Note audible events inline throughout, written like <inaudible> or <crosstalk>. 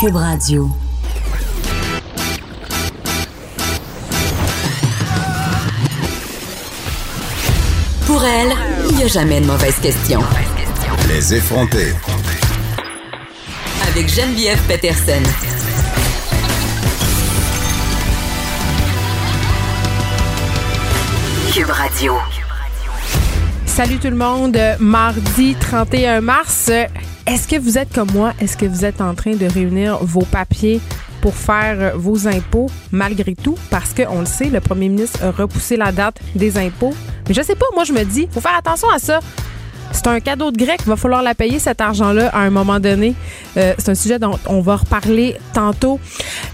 Cube Radio. Pour elle, il n'y a jamais de mauvaise question. Les effronter. Avec Geneviève Peterson. Cube Radio. Salut tout le monde. Mardi 31 mars. Est-ce que vous êtes comme moi? Est-ce que vous êtes en train de réunir vos papiers pour faire vos impôts malgré tout? Parce qu'on le sait, le premier ministre a repoussé la date des impôts. Mais je sais pas, moi je me dis, faut faire attention à ça. C'est un cadeau de grec. Il va falloir la payer, cet argent-là, à un moment donné. Euh, c'est un sujet dont on va reparler tantôt.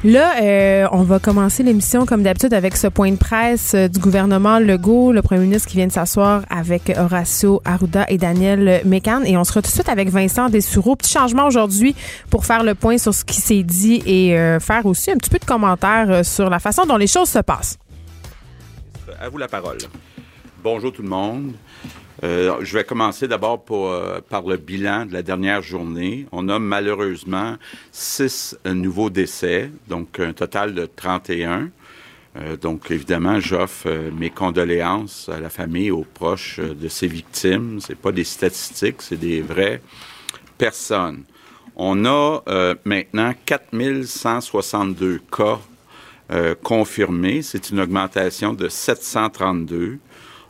Là, euh, on va commencer l'émission, comme d'habitude, avec ce point de presse euh, du gouvernement Legault, le premier ministre qui vient de s'asseoir avec Horacio Arruda et Daniel Mécan. Et on sera tout de suite avec Vincent Dessoureau. Petit changement aujourd'hui pour faire le point sur ce qui s'est dit et faire aussi un petit peu de commentaires sur la façon dont les choses se passent. À vous la parole. Bonjour tout le monde. Euh, je vais commencer d'abord euh, par le bilan de la dernière journée. On a malheureusement six euh, nouveaux décès, donc un total de 31. donc évidemment, j'offre mes condoléances à la famille, aux proches de ces victimes. C'est pas des statistiques, c'est des vraies personnes. On a maintenant 4162 cas confirmés. C'est une augmentation de 732.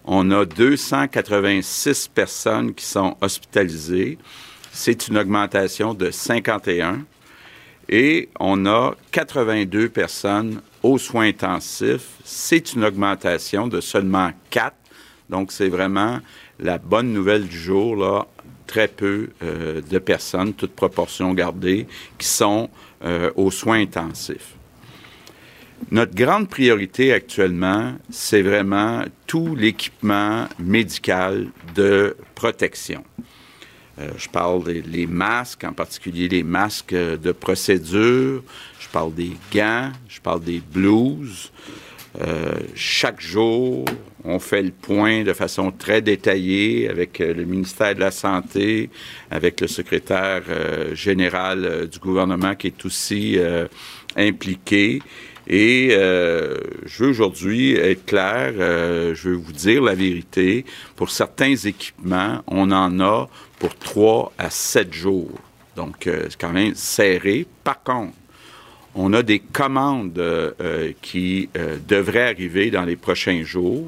On a 286 personnes qui sont hospitalisées. C'est une augmentation de 51. Et on a 82 personnes aux soins intensifs. C'est une augmentation de seulement 4. Donc, c'est vraiment la bonne nouvelle du jour, là. Très peu euh, de personnes, toutes proportions gardées, qui sont euh, aux soins intensifs. Notre grande priorité actuellement, c'est vraiment tout l'équipement médical de protection. Euh, je parle des masques, en particulier les masques de procédure. Je parle des gants. Je parle des blouses. Euh, chaque jour, on fait le point de façon très détaillée avec euh, le ministère de la Santé, avec le secrétaire général du gouvernement qui est aussi impliqué. Et euh, je veux aujourd'hui être clair, euh, je veux vous dire la vérité. Pour certains équipements, on en a pour trois à sept jours. Donc, euh, c'est quand même serré. Par contre, on a des commandes qui devraient arriver dans les prochains jours.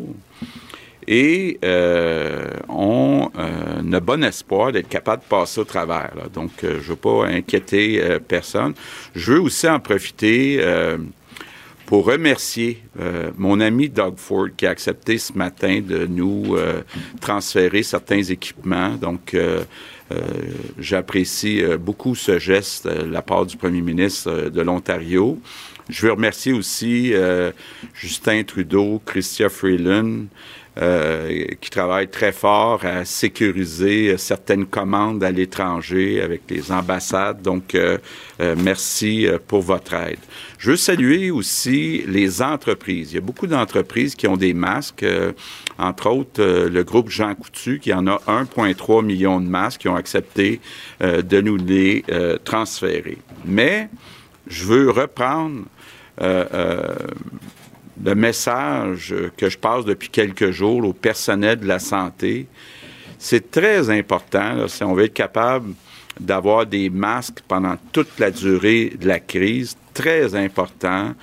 Et on a bon espoir d'être capable de passer au travers. Donc, je ne veux pas inquiéter personne. Je veux aussi en profiter pour remercier euh, mon ami Doug Ford qui a accepté ce matin de nous euh, transférer certains équipements. Donc, euh, j'apprécie beaucoup ce geste de la part du premier ministre de l'Ontario. Je veux remercier aussi Justin Trudeau, Christian Freeland, euh, qui travaille très fort à sécuriser certaines commandes à l'étranger avec les ambassades. Donc, euh, euh, merci pour votre aide. Je veux saluer aussi les entreprises. Il y a beaucoup d'entreprises qui ont des masques, entre autres le groupe Jean Coutu, qui en a 1,3 million de masques, qui ont accepté de nous les transférer. Mais je veux reprendre le message que je passe depuis quelques jours au personnel de la santé. C'est très important, si on veut être capable d'avoir des masques pendant toute la durée de la crise, très important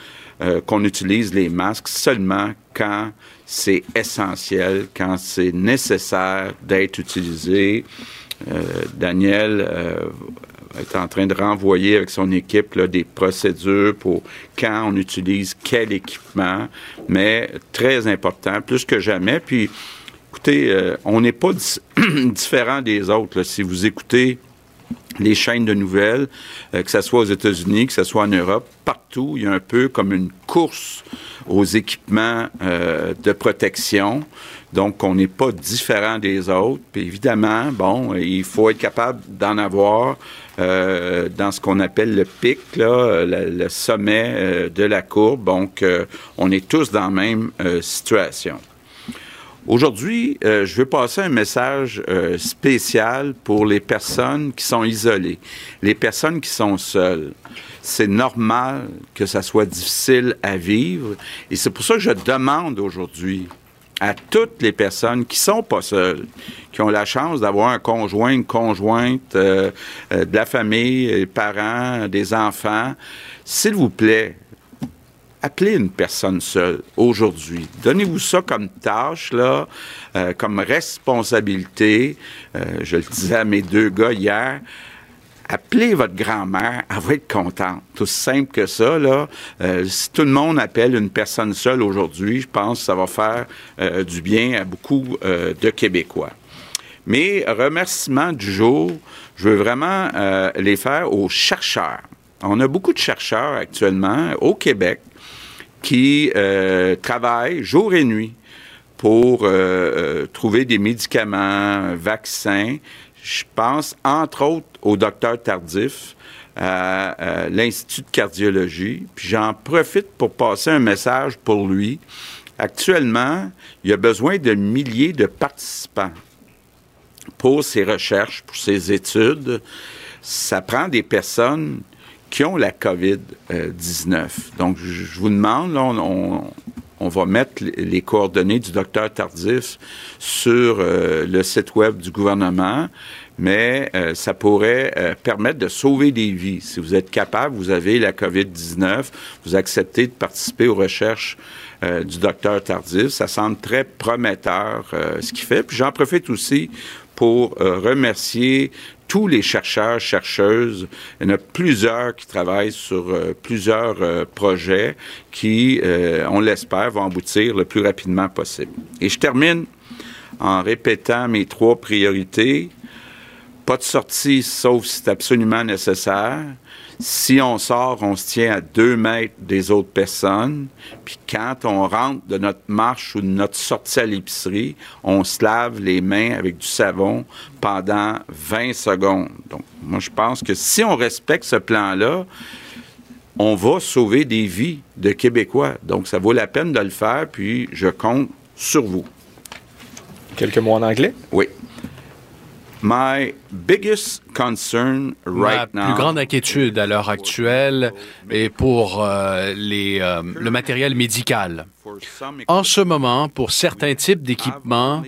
euh, qu'on utilise les masques seulement quand c'est essentiel, quand c'est nécessaire d'être utilisé. Euh, Daniel euh, est en train de renvoyer avec son équipe des procédures pour quand on utilise quel équipement, mais très important, plus que jamais. Puis, écoutez, euh, on n'est pas <clears throat> différent des autres. Si vous écoutez les chaînes de nouvelles, euh, que ce soit aux États-Unis, que ce soit en Europe, partout, il y a un peu comme une course aux équipements euh, de protection. Donc, on n'est pas différent des autres. Puis évidemment, bon, il faut être capable d'en avoir euh, dans ce qu'on appelle le pic, là, le, sommet de la courbe. Donc, on est tous dans la même situation. Aujourd'hui, euh, je veux passer un message euh, spécial pour les personnes qui sont isolées, les personnes qui sont seules. C'est normal que ça soit difficile à vivre et c'est pour ça que je demande aujourd'hui à toutes les personnes qui sont pas seules, qui ont la chance d'avoir un conjoint, une conjointe, euh, de la famille, des parents, des enfants, s'il vous plaît, appelez une personne seule aujourd'hui. Donnez-vous ça comme tâche, euh, comme responsabilité. Euh, je le disais à mes deux gars hier. Appelez votre grand-mère, elle va être contente. Tout simple que ça. Euh, si tout le monde appelle une personne seule aujourd'hui, je pense que ça va faire du bien à beaucoup de Québécois. Mes remerciements du jour, je veux vraiment les faire aux chercheurs. On a beaucoup de chercheurs actuellement au Québec qui euh, travaillent jour et nuit pour euh, euh, trouver des médicaments, vaccins. Je pense, entre autres, au docteur Tardif, à, l'Institut de cardiologie. Puis j'en profite pour passer un message pour lui. Actuellement, il y a besoin de milliers de participants pour ses recherches, pour ses études. Ça prend des personnes qui ont la COVID-19. Donc, je vous demande, on, va mettre les coordonnées du docteur Tardif sur euh, le site web du gouvernement, mais euh, ça pourrait euh, permettre de sauver des vies. Si vous êtes capable, vous avez la COVID-19, vous acceptez de participer aux recherches du docteur Tardif. Ça semble très prometteur ce qu'il fait. Puis j'en profite aussi pour remercier tous les chercheurs, chercheuses. Il y en a plusieurs qui travaillent sur euh, plusieurs euh, projets qui, euh, on l'espère, vont aboutir le plus rapidement possible. Et je termine en répétant mes trois priorités. Pas de sortie sauf si c'est absolument nécessaire. Si on sort, on se tient à deux mètres des autres personnes. Puis quand on rentre de notre marche ou de notre sortie à l'épicerie, on se lave les mains avec du savon pendant 20 secondes. Donc, moi, je pense que si on respecte ce plan-là, on va sauver des vies de Québécois. Donc, ça vaut la peine de le faire, puis je compte sur vous. Quelques mots en anglais? Oui. My biggest concern right Ma plus grande inquiétude à l'heure actuelle est pour euh, les, euh, le matériel médical. En ce moment, pour certains types d'équipements,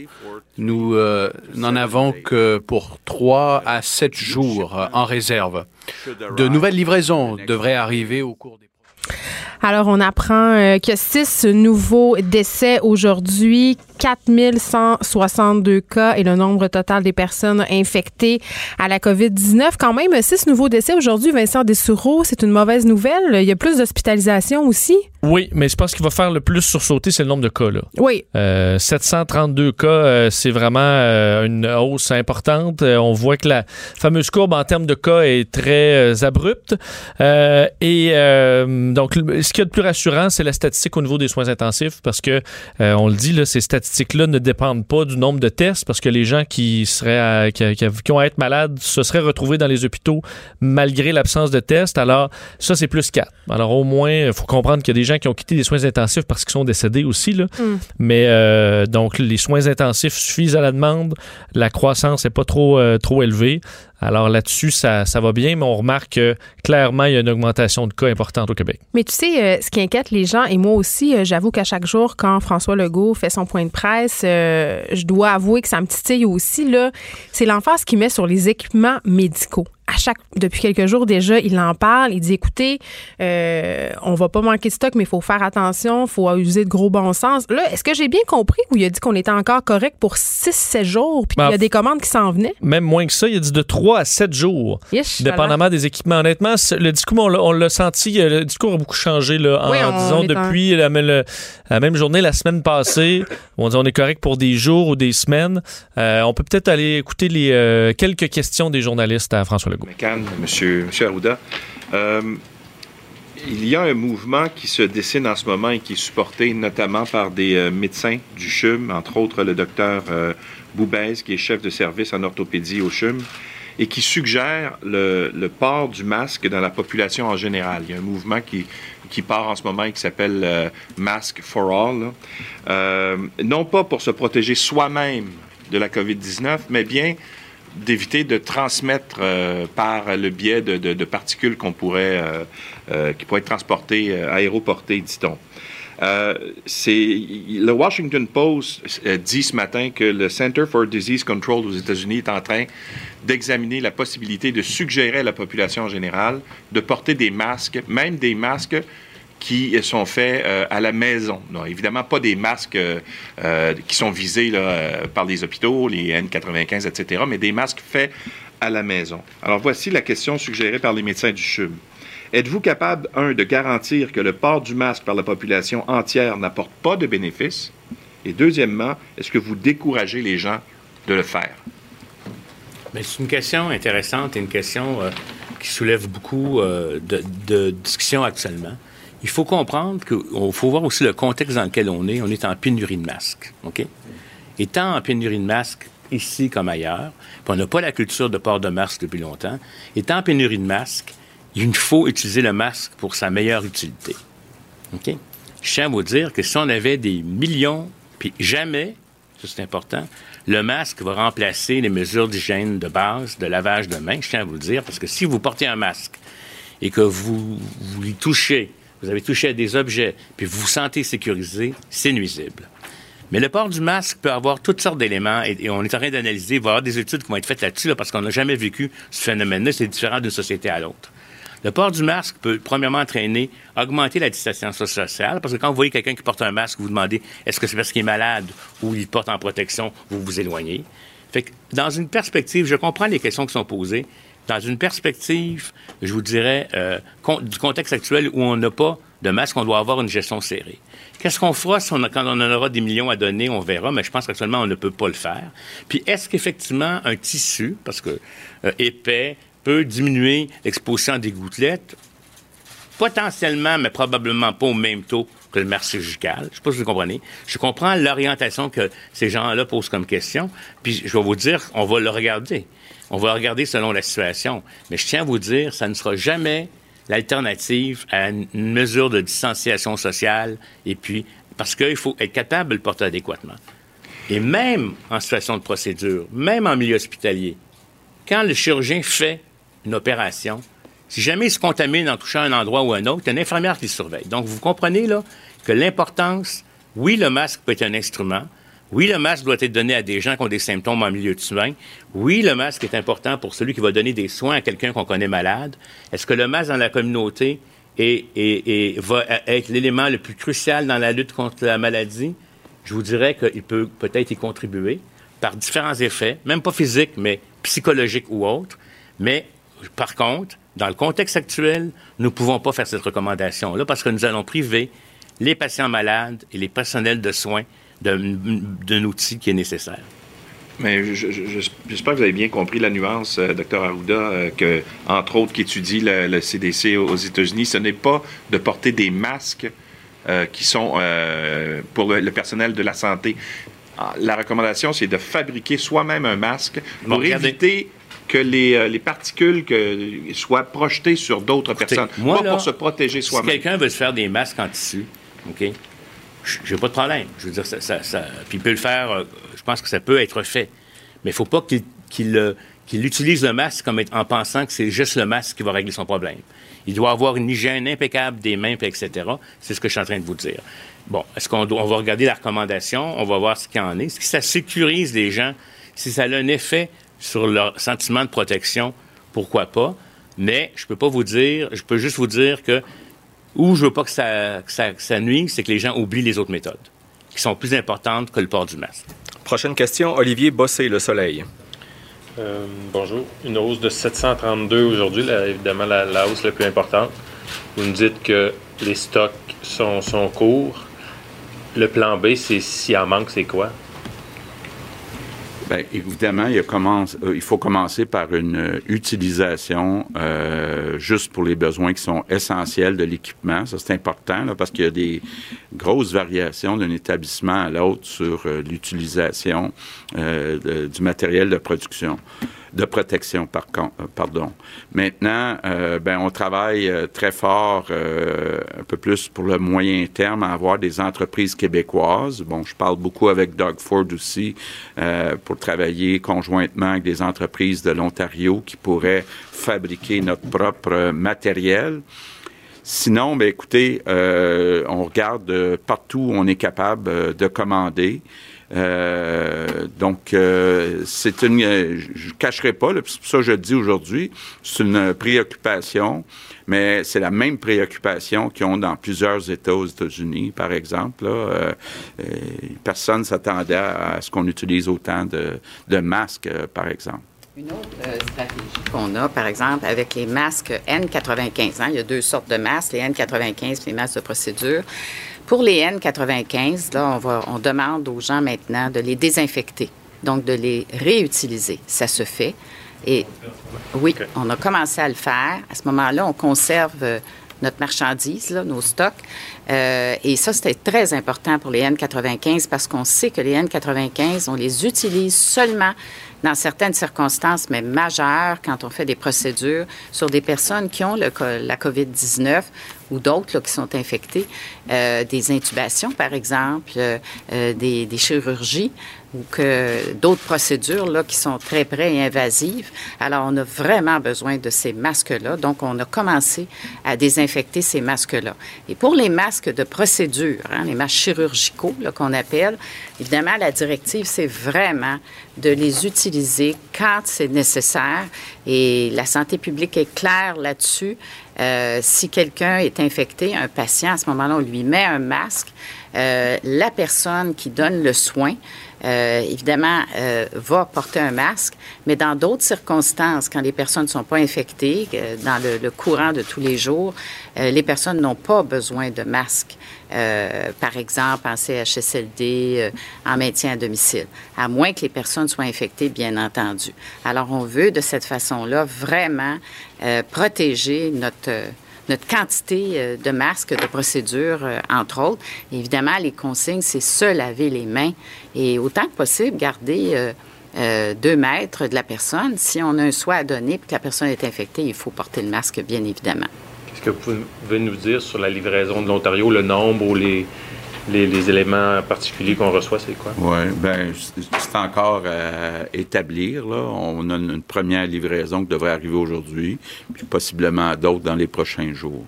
nous euh, n'en avons que pour trois à sept jours en réserve. De nouvelles livraisons devraient arriver au cours des alors, on apprend euh, que six nouveaux décès aujourd'hui, 4162 cas et le nombre total des personnes infectées à la COVID-19. Quand même, six nouveaux décès aujourd'hui. Vincent Dessoureau, c'est une mauvaise nouvelle. Il y a plus d'hospitalisation aussi. Oui, mais je pense qu'il va faire le plus sursauter, c'est le nombre de cas. Là. Oui. 732 euh, cas, euh, c'est vraiment une hausse importante. on voit que la fameuse courbe en termes de cas est très abrupte. et donc, ce qu'il y a de plus rassurant, c'est la statistique au niveau des soins intensifs parce que, euh, on le dit, là, ces statistiques-là ne dépendent pas du nombre de tests parce que les gens qui seraient qui, ont à être malades se seraient retrouvés dans les hôpitaux malgré l'absence de tests. Alors, ça, c'est plus 4. Alors, au moins, il faut comprendre qu'il y a des gens qui ont quitté les soins intensifs parce qu'ils sont décédés aussi. Là. Mm. Mais euh, donc, les soins intensifs suffisent à la demande. La croissance n'est pas trop, euh, trop élevée. Alors là-dessus, ça, ça va bien, mais on remarque que clairement, il y a une augmentation de cas importante au Québec. Mais tu sais, euh, ce qui inquiète les gens, et moi aussi, euh, j'avoue qu'à chaque jour, quand François Legault fait son point de presse, euh, je dois avouer que ça me titille aussi, là, c'est l'emphase qu'il met sur les équipements médicaux à chaque depuis quelques jours déjà, il en parle. Il dit écoutez, euh, on va pas manquer de stock, mais il faut faire attention, il faut user de gros bon sens. Là, est-ce que j'ai bien compris ou il a dit qu'on était encore correct pour 6-7 jours, puis qu'il y a ben, des commandes qui s'en venaient? Même moins que ça, il a dit de 3 à 7 jours, dépendamment des équipements. Honnêtement, le discours, on l'a senti, le discours a beaucoup changé là, en, disant depuis la, même journée, la semaine passée. on dit on est correct pour des jours ou des semaines. Euh, on peut peut-être aller écouter les euh, quelques questions des journalistes à François M. Monsieur, Arruda. Euh, il y a un mouvement qui se dessine en ce moment et qui est supporté notamment par des euh, médecins du CHUM, entre autres le docteur euh, Boubez, qui est chef de service en orthopédie au CHUM, et qui suggère le, port du masque dans la population en général. Il y a un mouvement qui, part en ce moment et qui s'appelle euh, Mask for All. Non pas pour se protéger soi-même de la COVID-19, mais bien d'éviter de transmettre euh, par le biais de, particules qu'on pourrait, qui pourraient être transportées, aéroportées, dit-on. Euh, le Washington Post dit ce matin que le Center for Disease Control aux États-Unis est en train d'examiner la possibilité de suggérer à la population en général de porter des masques, même des masques qui sont faits euh, à la maison. Évidemment, pas des masques euh, euh qui sont visés par les hôpitaux, les N95, etc., mais des masques faits à la maison. Alors voici la question suggérée par les médecins du CHUM. Êtes-vous capable, un, de garantir que le port du masque par la population entière n'apporte pas de bénéfices? Et deuxièmement, est-ce que vous découragez les gens de le faire? C'est une question intéressante et une question qui soulève beaucoup de, de, discussions actuellement. Il faut comprendre qu'il faut voir aussi le contexte dans lequel on est. On est en pénurie de masques. OK? Étant en pénurie de masques, ici comme ailleurs, puis on n'a pas la culture de port de masque depuis longtemps, étant en pénurie de masques, il faut utiliser le masque pour sa meilleure utilité. OK? Je tiens à vous dire que si on avait des millions, puis jamais, ça c'est important, le masque va remplacer les mesures d'hygiène de base, de lavage de mains, je tiens à vous le dire, parce que si vous portez un masque et que vous, vous y touchez, vous avez touché à des objets, puis vous vous sentez sécurisé, c'est nuisible. Mais le port du masque peut avoir toutes sortes d'éléments et, on est en train d'analyser, il va y avoir des études qui vont être faites là-dessus là, parce qu'on n'a jamais vécu ce phénomène-là, c'est différent d'une société à l'autre. Le port du masque peut, premièrement, entraîner, augmenter la distanciation sociale, parce que quand vous voyez quelqu'un qui porte un masque, vous vous demandez est-ce que c'est parce qu'il est malade ou il porte en protection, vous vous éloignez. Fait que, dans une perspective, je comprends les questions qui sont posées. Dans une perspective, je vous dirais, euh, du contexte actuel où on n'a pas de masque, on doit avoir une gestion serrée. Qu'est-ce qu'on fera quand on en aura des millions à donner? On verra, mais je pense qu'actuellement, on ne peut pas le faire. Puis, est-ce qu'effectivement, un tissu, parce que euh, épais, peut diminuer l'exposition des gouttelettes, potentiellement, mais probablement pas au même taux que le chirurgical. Je ne sais pas si vous comprenez. Je comprends l'orientation que ces gens-là posent comme question, puis je vais vous dire, on va le regarder. On va le regarder selon la situation. Mais je tiens à vous dire, ça ne sera jamais l'alternative à une mesure de distanciation sociale, et puis, parce qu'il faut être capable de le porter adéquatement. Et même en situation de procédure, même en milieu hospitalier, quand le chirurgien fait une opération, si jamais il se contamine en touchant un endroit ou un autre, il y a une infirmière qui surveille. Donc, vous comprenez là que l'importance, oui, le masque peut être un instrument. Oui, le masque doit être donné à des gens qui ont des symptômes en milieu de soins. Oui, le masque est important pour celui qui va donner des soins à quelqu'un qu'on connaît malade. Est-ce que le masque dans la communauté est, va être l'élément le plus crucial dans la lutte contre la maladie? Je vous dirais qu'il peut peut-être y contribuer par différents effets, même pas physiques, mais psychologiques ou autres. Mais par contre, dans le contexte actuel, nous ne pouvons pas faire cette recommandation-là parce que nous allons priver les patients malades et les personnels de soins d'un outil qui est nécessaire. Mais j'espère que vous avez bien compris la nuance, euh, docteur Arruda, euh, que, entre autres, qu'étudie le, le, CDC aux États-Unis, ce n'est pas de porter des masques euh, qui sont pour le, personnel de la santé. Ah, la recommandation, c'est de fabriquer soi-même un masque pour éviter que les, euh, les particules que, soient projetées sur d'autres personnes, moi, pas pour se protéger soi-même. Si quelqu'un veut se faire des masques en tissu, OK, j'ai pas de problème. Je veux dire, ça, ça, puis il peut le faire, euh, je pense que ça peut être fait. Mais il faut pas qu'il qu'il utilise le masque comme en pensant que c'est juste le masque qui va régler son problème. Il doit avoir une hygiène impeccable des mains, etc. C'est ce que je suis en train de vous dire. Bon, est-ce qu'on on va regarder la recommandation, on va voir ce qu'il en est. Que ça sécurise les gens? Si ça a un effet sur leur sentiment de protection, pourquoi pas? Mais je peux pas vous dire, je peux juste vous dire que où je veux pas que ça, que ça, que ça nuise, c'est que les gens oublient les autres méthodes, qui sont plus importantes que le port du masque. Prochaine question, Olivier Bossé, Le Soleil. Euh, bonjour. Une hausse de 732 aujourd'hui, évidemment la, la, hausse la plus importante. Vous nous dites que les stocks sont, sont courts. Le plan B, c'est s'il en manque, c'est quoi? Bien, évidemment, il, commence, euh, il, faut commencer par une euh, utilisation euh, juste pour les besoins qui sont essentiels de l'équipement. Ça, c'est important là, parce qu'il y a des grosses variations d'un établissement à l'autre sur euh, l'utilisation du matériel de production. De protection, par euh, pardon. Maintenant, euh, ben, on travaille euh, très fort, euh, un peu plus pour le moyen terme, à avoir des entreprises québécoises. Bon, je parle beaucoup avec Doug Ford aussi euh, pour travailler conjointement avec des entreprises de l'Ontario qui pourraient fabriquer notre propre matériel. Sinon, ben, écoutez, on regarde partout où on est capable de commander. Euh, donc, euh, c'est une, euh, je ne cacherai pas, c'est pour ça que je le dis aujourd'hui, c'est une préoccupation, mais c'est la même préoccupation qu'ils ont dans plusieurs États aux États-Unis, par exemple. Là, Euh, personne ne s'attendait à, ce qu'on utilise autant de, masques, par exemple. Une autre stratégie qu'on a, par exemple, avec les masques N95. hein, il y a deux sortes de masques, les N95 et les masques de procédure. Pour les N95, là, on, va, on demande aux gens maintenant de les désinfecter, donc de les réutiliser. Ça se fait. Et oui, on a commencé à le faire. À ce moment-là, on conserve euh, notre marchandise, là, nos stocks. Euh, et ça, c'était très important pour les N95 parce qu'on sait que les N95, on les utilise seulement dans certaines circonstances, mais majeures, quand on fait des procédures sur des personnes qui ont le, la COVID-19 ou d'autres qui sont infectés, euh, des intubations, par exemple, euh, euh, des, des chirurgies ou que d'autres procédures là, qui sont très près et invasives. Alors, on a vraiment besoin de ces masques-là. Donc, on a commencé à désinfecter ces masques-là. Et pour les masques de procédure, hein, les masques chirurgicaux qu'on appelle, évidemment, la directive, c'est vraiment de les utiliser quand c'est nécessaire. Et la santé publique est claire là-dessus. Euh, si quelqu'un est infecté, un patient, à ce moment-là, on lui met un masque. Euh, la personne qui donne le soin, euh, évidemment, euh, va porter un masque, mais dans d'autres circonstances, quand les personnes ne sont pas infectées, euh, dans le, le courant de tous les jours, euh, les personnes n'ont pas besoin de masque. Euh, par exemple, en CHSLD, euh, en maintien à domicile, à moins que les personnes soient infectées, bien entendu. Alors, on veut de cette façon-là vraiment euh, protéger notre notre quantité de masques de procédure, euh, entre autres. Évidemment, les consignes, c'est se laver les mains et autant que possible, garder deux mètres de la personne. Si on a un soin à donner et que la personne est infectée, il faut porter le masque, bien évidemment. Que vous pouvez nous dire sur la livraison de l'Ontario, le nombre ou les, éléments particuliers qu'on reçoit, c'est quoi? Oui, ben c'est encore à établir. Là. On a une première livraison qui devrait arriver aujourd'hui, puis possiblement d'autres dans les prochains jours.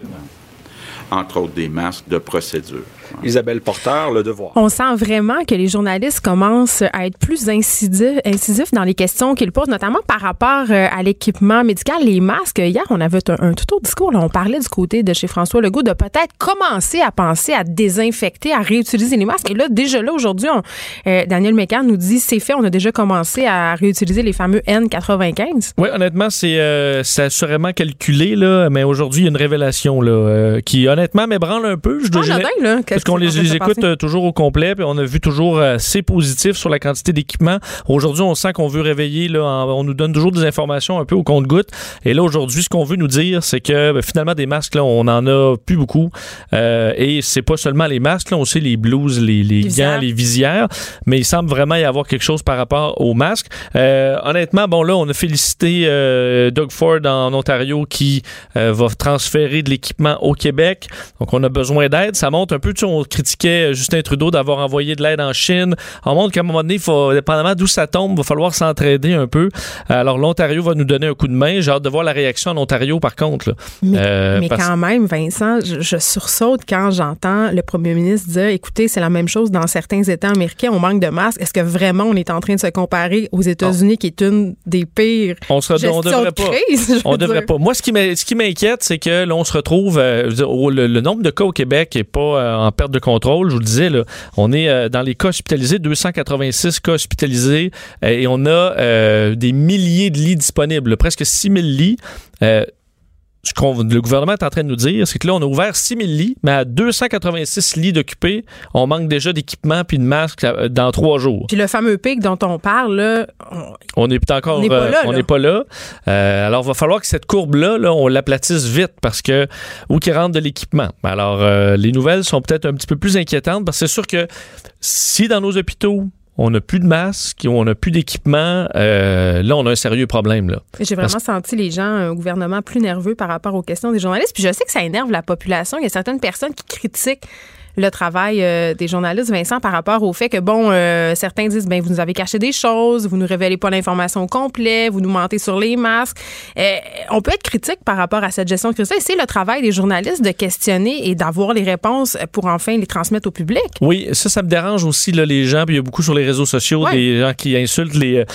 Entre autres, des masques de procédure. Isabelle Porter, Le Devoir. On sent vraiment que les journalistes commencent à être plus incisifs, incisifs dans les questions qu'ils posent, notamment par rapport euh, à l'équipement médical, les masques. Hier, on avait un, un tout autre discours. Là, on parlait du côté de chez François Legault de peut-être commencer à penser à désinfecter, à réutiliser les masques. Et là, déjà là, aujourd'hui, euh, Daniel Mécan nous dit c'est fait, on a déjà commencé à réutiliser les fameux N95. Oui, honnêtement, c'est euh, assurément calculé, là, mais aujourd'hui, il y a une révélation là, euh, qui, honnêtement, m'ébranle un peu. Je dois- Ah, Parce qu'on les, les écoute euh, toujours au complet, puis on a vu toujours euh, assez positif sur la quantité d'équipement. Aujourd'hui, on sent qu'on veut réveiller, là, en- on nous donne toujours des informations un peu au compte-goutte. Et là, aujourd'hui, ce qu'on veut nous dire, c'est que ben, finalement, des masques, là, on en a plus beaucoup. Euh, et c'est pas seulement les masques, là, on sait les blouses, les, les gants, les visières, mais il semble vraiment y avoir quelque chose par rapport aux masques. Euh, honnêtement, bon, là, on a félicité euh, Doug Ford en Ontario qui euh, va transférer de l'équipement au Québec. Donc, on a besoin d'aide. Ça montre un peu, on critiquait Justin Trudeau d'avoir envoyé de l'aide en Chine. On montre qu'à un moment donné, il faut, dépendamment d'où ça tombe, il va falloir s'entraider un peu. Alors, l'Ontario va nous donner un coup de main. J'ai hâte de voir la réaction en Ontario, par contre. là. Mais, Euh, mais parce- quand même, Vincent, je, je sursaute quand j'entends le premier ministre dire écoutez, c'est la même chose dans certains États américains, on manque de masques. Est-ce que vraiment on est en train de se comparer aux États-Unis, qui est une des pires On se gestions on devrait de pas. crise, On devrait dire? pas. Moi, ce qui m'inquiète, c'est que là, on se retrouve. euh, dire, le nombre de cas au Québec est pas euh, en perte de contrôle. Je vous le disais, là, on est euh, dans les cas hospitalisés, 286 cas hospitalisés, euh, et on a euh, des milliers de lits disponibles, presque 6000 lits. Ce qu'on le gouvernement est en train de nous dire, c'est que là, on a ouvert 6000 lits, mais à 286 lits d'occupés, on manque déjà d'équipement puis de masques euh, dans trois jours. Puis le fameux pic dont on parle, là, on- n'est encore On n'est pas euh, là, on là. n'est pas là. Euh, alors, il va falloir que cette courbe-là, là, on l'aplatisse vite parce que où qu'il rentre de l'équipement. Alors, euh, les nouvelles sont peut-être un petit peu plus inquiétantes parce que c'est sûr que si dans nos hôpitaux, on n'a plus de masques, on n'a plus d'équipement, euh, là, on a un sérieux problème. Là. J'ai vraiment senti les gens, au gouvernement, plus nerveux par rapport aux questions des journalistes. Puis je sais que ça énerve la population. Il y a certaines personnes qui critiquent le travail euh, des journalistes, Vincent, par rapport au fait que, bon, euh, certains disent, ben vous nous avez caché des choses, vous nous révélez pas l'information au complet, vous nous mentez sur les masques. Euh, on peut être critique par rapport à cette gestion de crise. C'est le travail des journalistes de questionner et d'avoir les réponses pour enfin les transmettre au public. Oui, ça, ça me dérange aussi, là, les gens. Puis il y a beaucoup sur les réseaux sociaux des gens qui insultent les,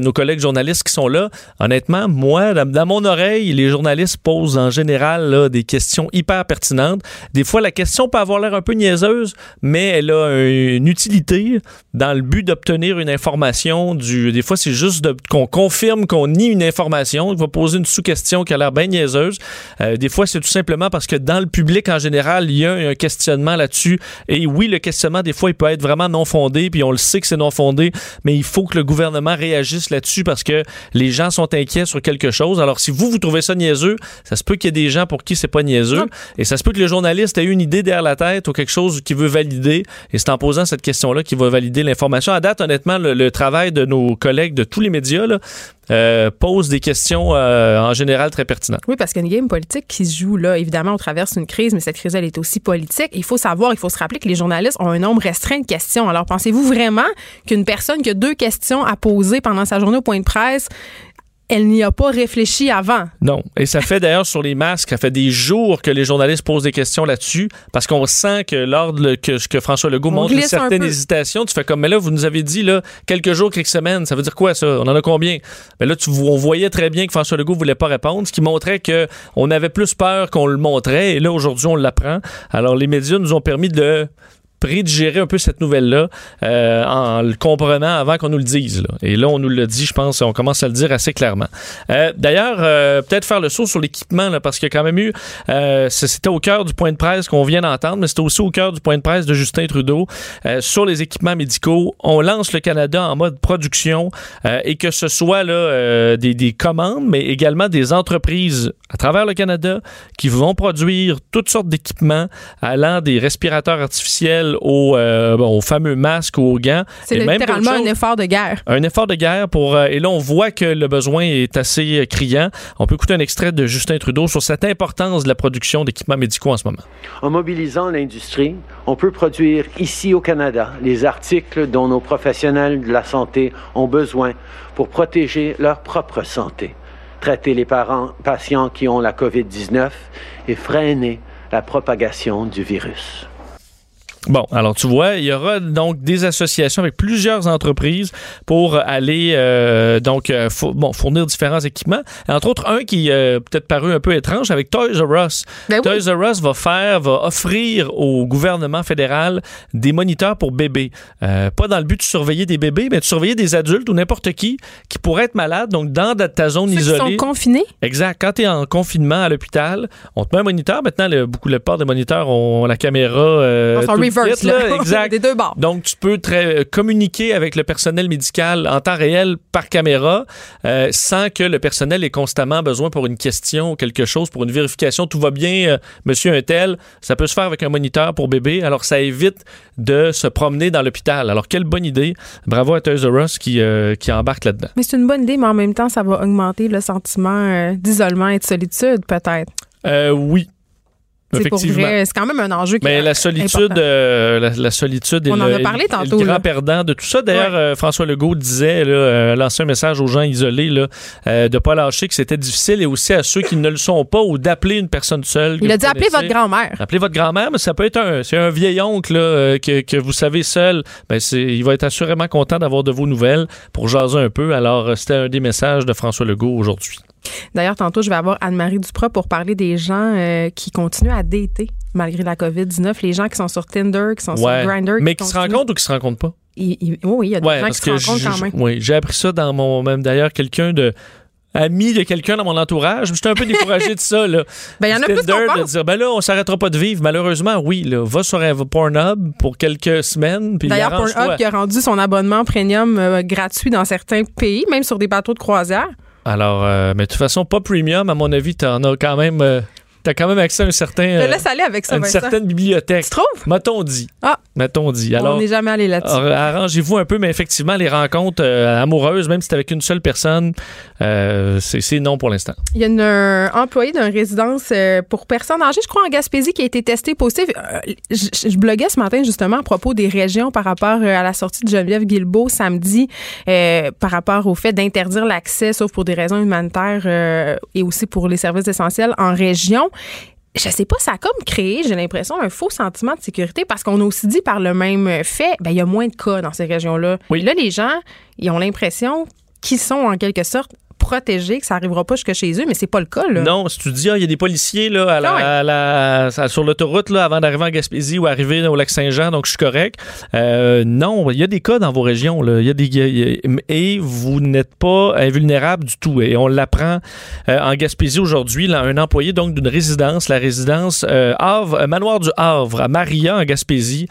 nos collègues journalistes qui sont là. Honnêtement, moi, dans, mon oreille, les journalistes posent en général là, des questions hyper pertinentes. Des fois, la question peut avoir l'air un peu niaiseuse mais elle a une utilité dans le but d'obtenir une information. Du, des fois, c'est juste qu'on confirme qu'on nie une information. Il va poser une sous-question qui a l'air bien niaiseuse. Euh, des fois, c'est tout simplement parce que dans le public, en général, il y a un questionnement là-dessus. Et oui, le questionnement, des fois, il peut être vraiment non fondé, puis on le sait que c'est non fondé, mais il faut que le gouvernement réagisse là-dessus parce que les gens sont inquiets sur quelque chose. Alors, si vous, vous trouvez ça niaiseux, ça se peut qu'il y ait des gens pour qui c'est pas niaiseux. Et ça se peut que le journaliste ait eu une idée derrière la tête ou quelque chose qui veut valider. Et c'est en posant cette question-là qu'il va valider l'information. À date, honnêtement, le, travail de nos collègues de tous les médias euh, pose des questions euh, en général très pertinentes. Oui, parce qu'il y a une game politique qui se joue là. Évidemment, on traverse une crise, mais cette crise, elle est aussi politique. Il faut savoir, il faut se rappeler que les journalistes ont un nombre restreint de questions. Alors, pensez-vous vraiment qu'une personne qui a deux questions à poser pendant sa journée au point de presse elle n'y a pas réfléchi avant. Non. Et ça fait d'ailleurs sur les masques, ça fait des jours que les journalistes posent des questions là-dessus parce qu'on sent que lors de, que, que François Legault montre une certaine hésitation, tu fais comme, mais là, vous nous avez dit là, quelques jours, quelques semaines, ça veut dire quoi ça? On en a combien? Mais là, tu, on voyait très bien que François Legault voulait pas répondre, ce qui montrait qu'on avait plus peur qu'on le montrait et là, aujourd'hui, on l'apprend. Alors, les médias nous ont permis de pris de gérer un peu cette nouvelle-là euh, en le comprenant avant qu'on nous le dise. Et là, on nous le dit, je pense, on commence à le dire assez clairement. Euh, d'ailleurs, euh, peut-être faire le saut sur l'équipement, parce qu'il y a quand même eu, c'était au cœur du point de presse qu'on vient d'entendre, mais c'était aussi au cœur du point de presse de Justin Trudeau sur les équipements médicaux. On lance le Canada en mode production et que ce soit là, des, des commandes, mais également des entreprises à travers le Canada qui vont produire toutes sortes d'équipements allant des respirateurs artificiels euh, aux, fameux masques ou aux gants. C'est littéralement un effort de guerre. Un effort de guerre pour. Euh, et là, on voit que le besoin est assez euh, criant. On peut écouter un extrait de Justin Trudeau sur cette importance de la production d'équipements médicaux en ce moment. En mobilisant l'industrie, on peut produire ici au Canada les articles dont nos professionnels de la santé ont besoin pour protéger leur propre santé, traiter les patients qui ont la COVID-19 et freiner la propagation du virus. Bon, alors tu vois, il y aura donc des associations avec plusieurs entreprises pour aller euh, donc euh, bon, fournir différents équipements. Entre autres, un qui euh, peut-être paru un peu étrange avec Toys R Us. Ben Toys R Us va faire, va offrir au gouvernement fédéral des moniteurs pour bébés. pas dans le but de surveiller des bébés, mais de surveiller des adultes ou n'importe qui qui pourrait être malade. Donc dans ta zone Ceux isolée. Qui sont confinés? Exact. Quand tu es en confinement à l'hôpital, on te met un moniteur. Maintenant, le, beaucoup le part des moniteurs ont la caméra <laughs> exact. deux bords. Donc, tu peux très, communiquer avec le personnel médical en temps réel par caméra euh, sans que le personnel ait constamment besoin pour une question ou quelque chose, pour une vérification. Tout va bien, euh, monsieur un tel. Ça peut se faire avec un moniteur pour bébé. Alors, ça évite de se promener dans l'hôpital. Alors, quelle bonne idée. Bravo à Toys R Us qui, euh, qui embarque là-dedans. Mais c'est une bonne idée, mais en même temps, ça va augmenter le sentiment d'isolement et de solitude, peut-être. oui, c'est quand même un enjeu qui Mais la solitude, euh, la, solitude On en a parlé tantôt, le grand perdant de tout ça. D'ailleurs, euh, François Legault disait, là, euh, lancer un message aux gens isolés là, de ne pas lâcher que c'était difficile et aussi à ceux qui ne le sont pas ou d'appeler une personne seule. Il a dit appeler votre grand-mère. Appeler votre grand-mère, mais ça peut être un, c'est un vieil oncle là, que, que, vous savez seul. Ben, il va être assurément content d'avoir de vos nouvelles pour jaser un peu. Alors, c'était un des messages de François Legault aujourd'hui. D'ailleurs, tantôt, je vais avoir Anne-Marie Duprat pour parler des gens euh, qui continuent à dater malgré la COVID-19, les gens qui sont sur Tinder, qui sont sur Grindr. Mais qui, se rencontrent ou qui se rencontrent pas? oui, il y a des gens qui se rencontrent quand même. Oui, j'ai appris ça dans mon. Même d'ailleurs, quelqu'un de ami de quelqu'un dans mon entourage. J'étais un peu découragé de ça. Là. <laughs> Ben, il y en a plus de dire, ben là, on s'arrêtera pas de vivre. Malheureusement, oui. Là, va sur un Pornhub pour quelques semaines. D'ailleurs, Pornhub qui a rendu son abonnement premium euh, gratuit dans certains pays, même sur des bateaux de croisière. Alors, euh, mais de toute façon, pas premium, à mon avis, t'en as quand même. Euh, as quand même accès à un certain. Je euh, te laisse aller avec ça, une Vincent. certaine bibliothèque. Tu trouves? M'a-t-on dit. Ah. M'a-t-on dit. On Alors, n'est jamais allé là-dessus. ar- arrangez-vous un peu, mais effectivement, les rencontres euh, amoureuses, même si c'est avec une seule personne, euh, c'est non pour l'instant. Il y a une, un employé d'une résidence euh, pour personnes âgées, je crois, en Gaspésie, qui a été testé positif. Je, je bloguais ce matin, justement, à propos des régions par rapport à la sortie de Geneviève Guilbeault samedi, par rapport au fait d'interdire l'accès, sauf pour des raisons humanitaires et aussi pour les services essentiels en région. Je sais pas, ça a comme créé, j'ai l'impression, un faux sentiment de sécurité parce qu'on a aussi dit par le même fait, ben, il y a moins de cas dans ces régions-là. Là, les gens, ils ont l'impression qu'ils sont en quelque sorte protégés, que ça arrivera pas jusque chez eux, mais c'est pas le cas, là. Non, si tu dis, ah, il y a des policiers là, à la- ouais. à la- à- sur l'autoroute là, avant d'arriver en Gaspésie ou arriver au lac Saint-Jean, donc je suis correct. Euh, non, il y a des cas dans vos régions. Là. Y a des, il y a- il y a- et vous n'êtes pas invulnérable du tout. Et on l'apprend euh, en Gaspésie aujourd'hui. Un employé donc d'une résidence, la résidence euh, Havre, Manoir du Havre, à Maria, en Gaspésie,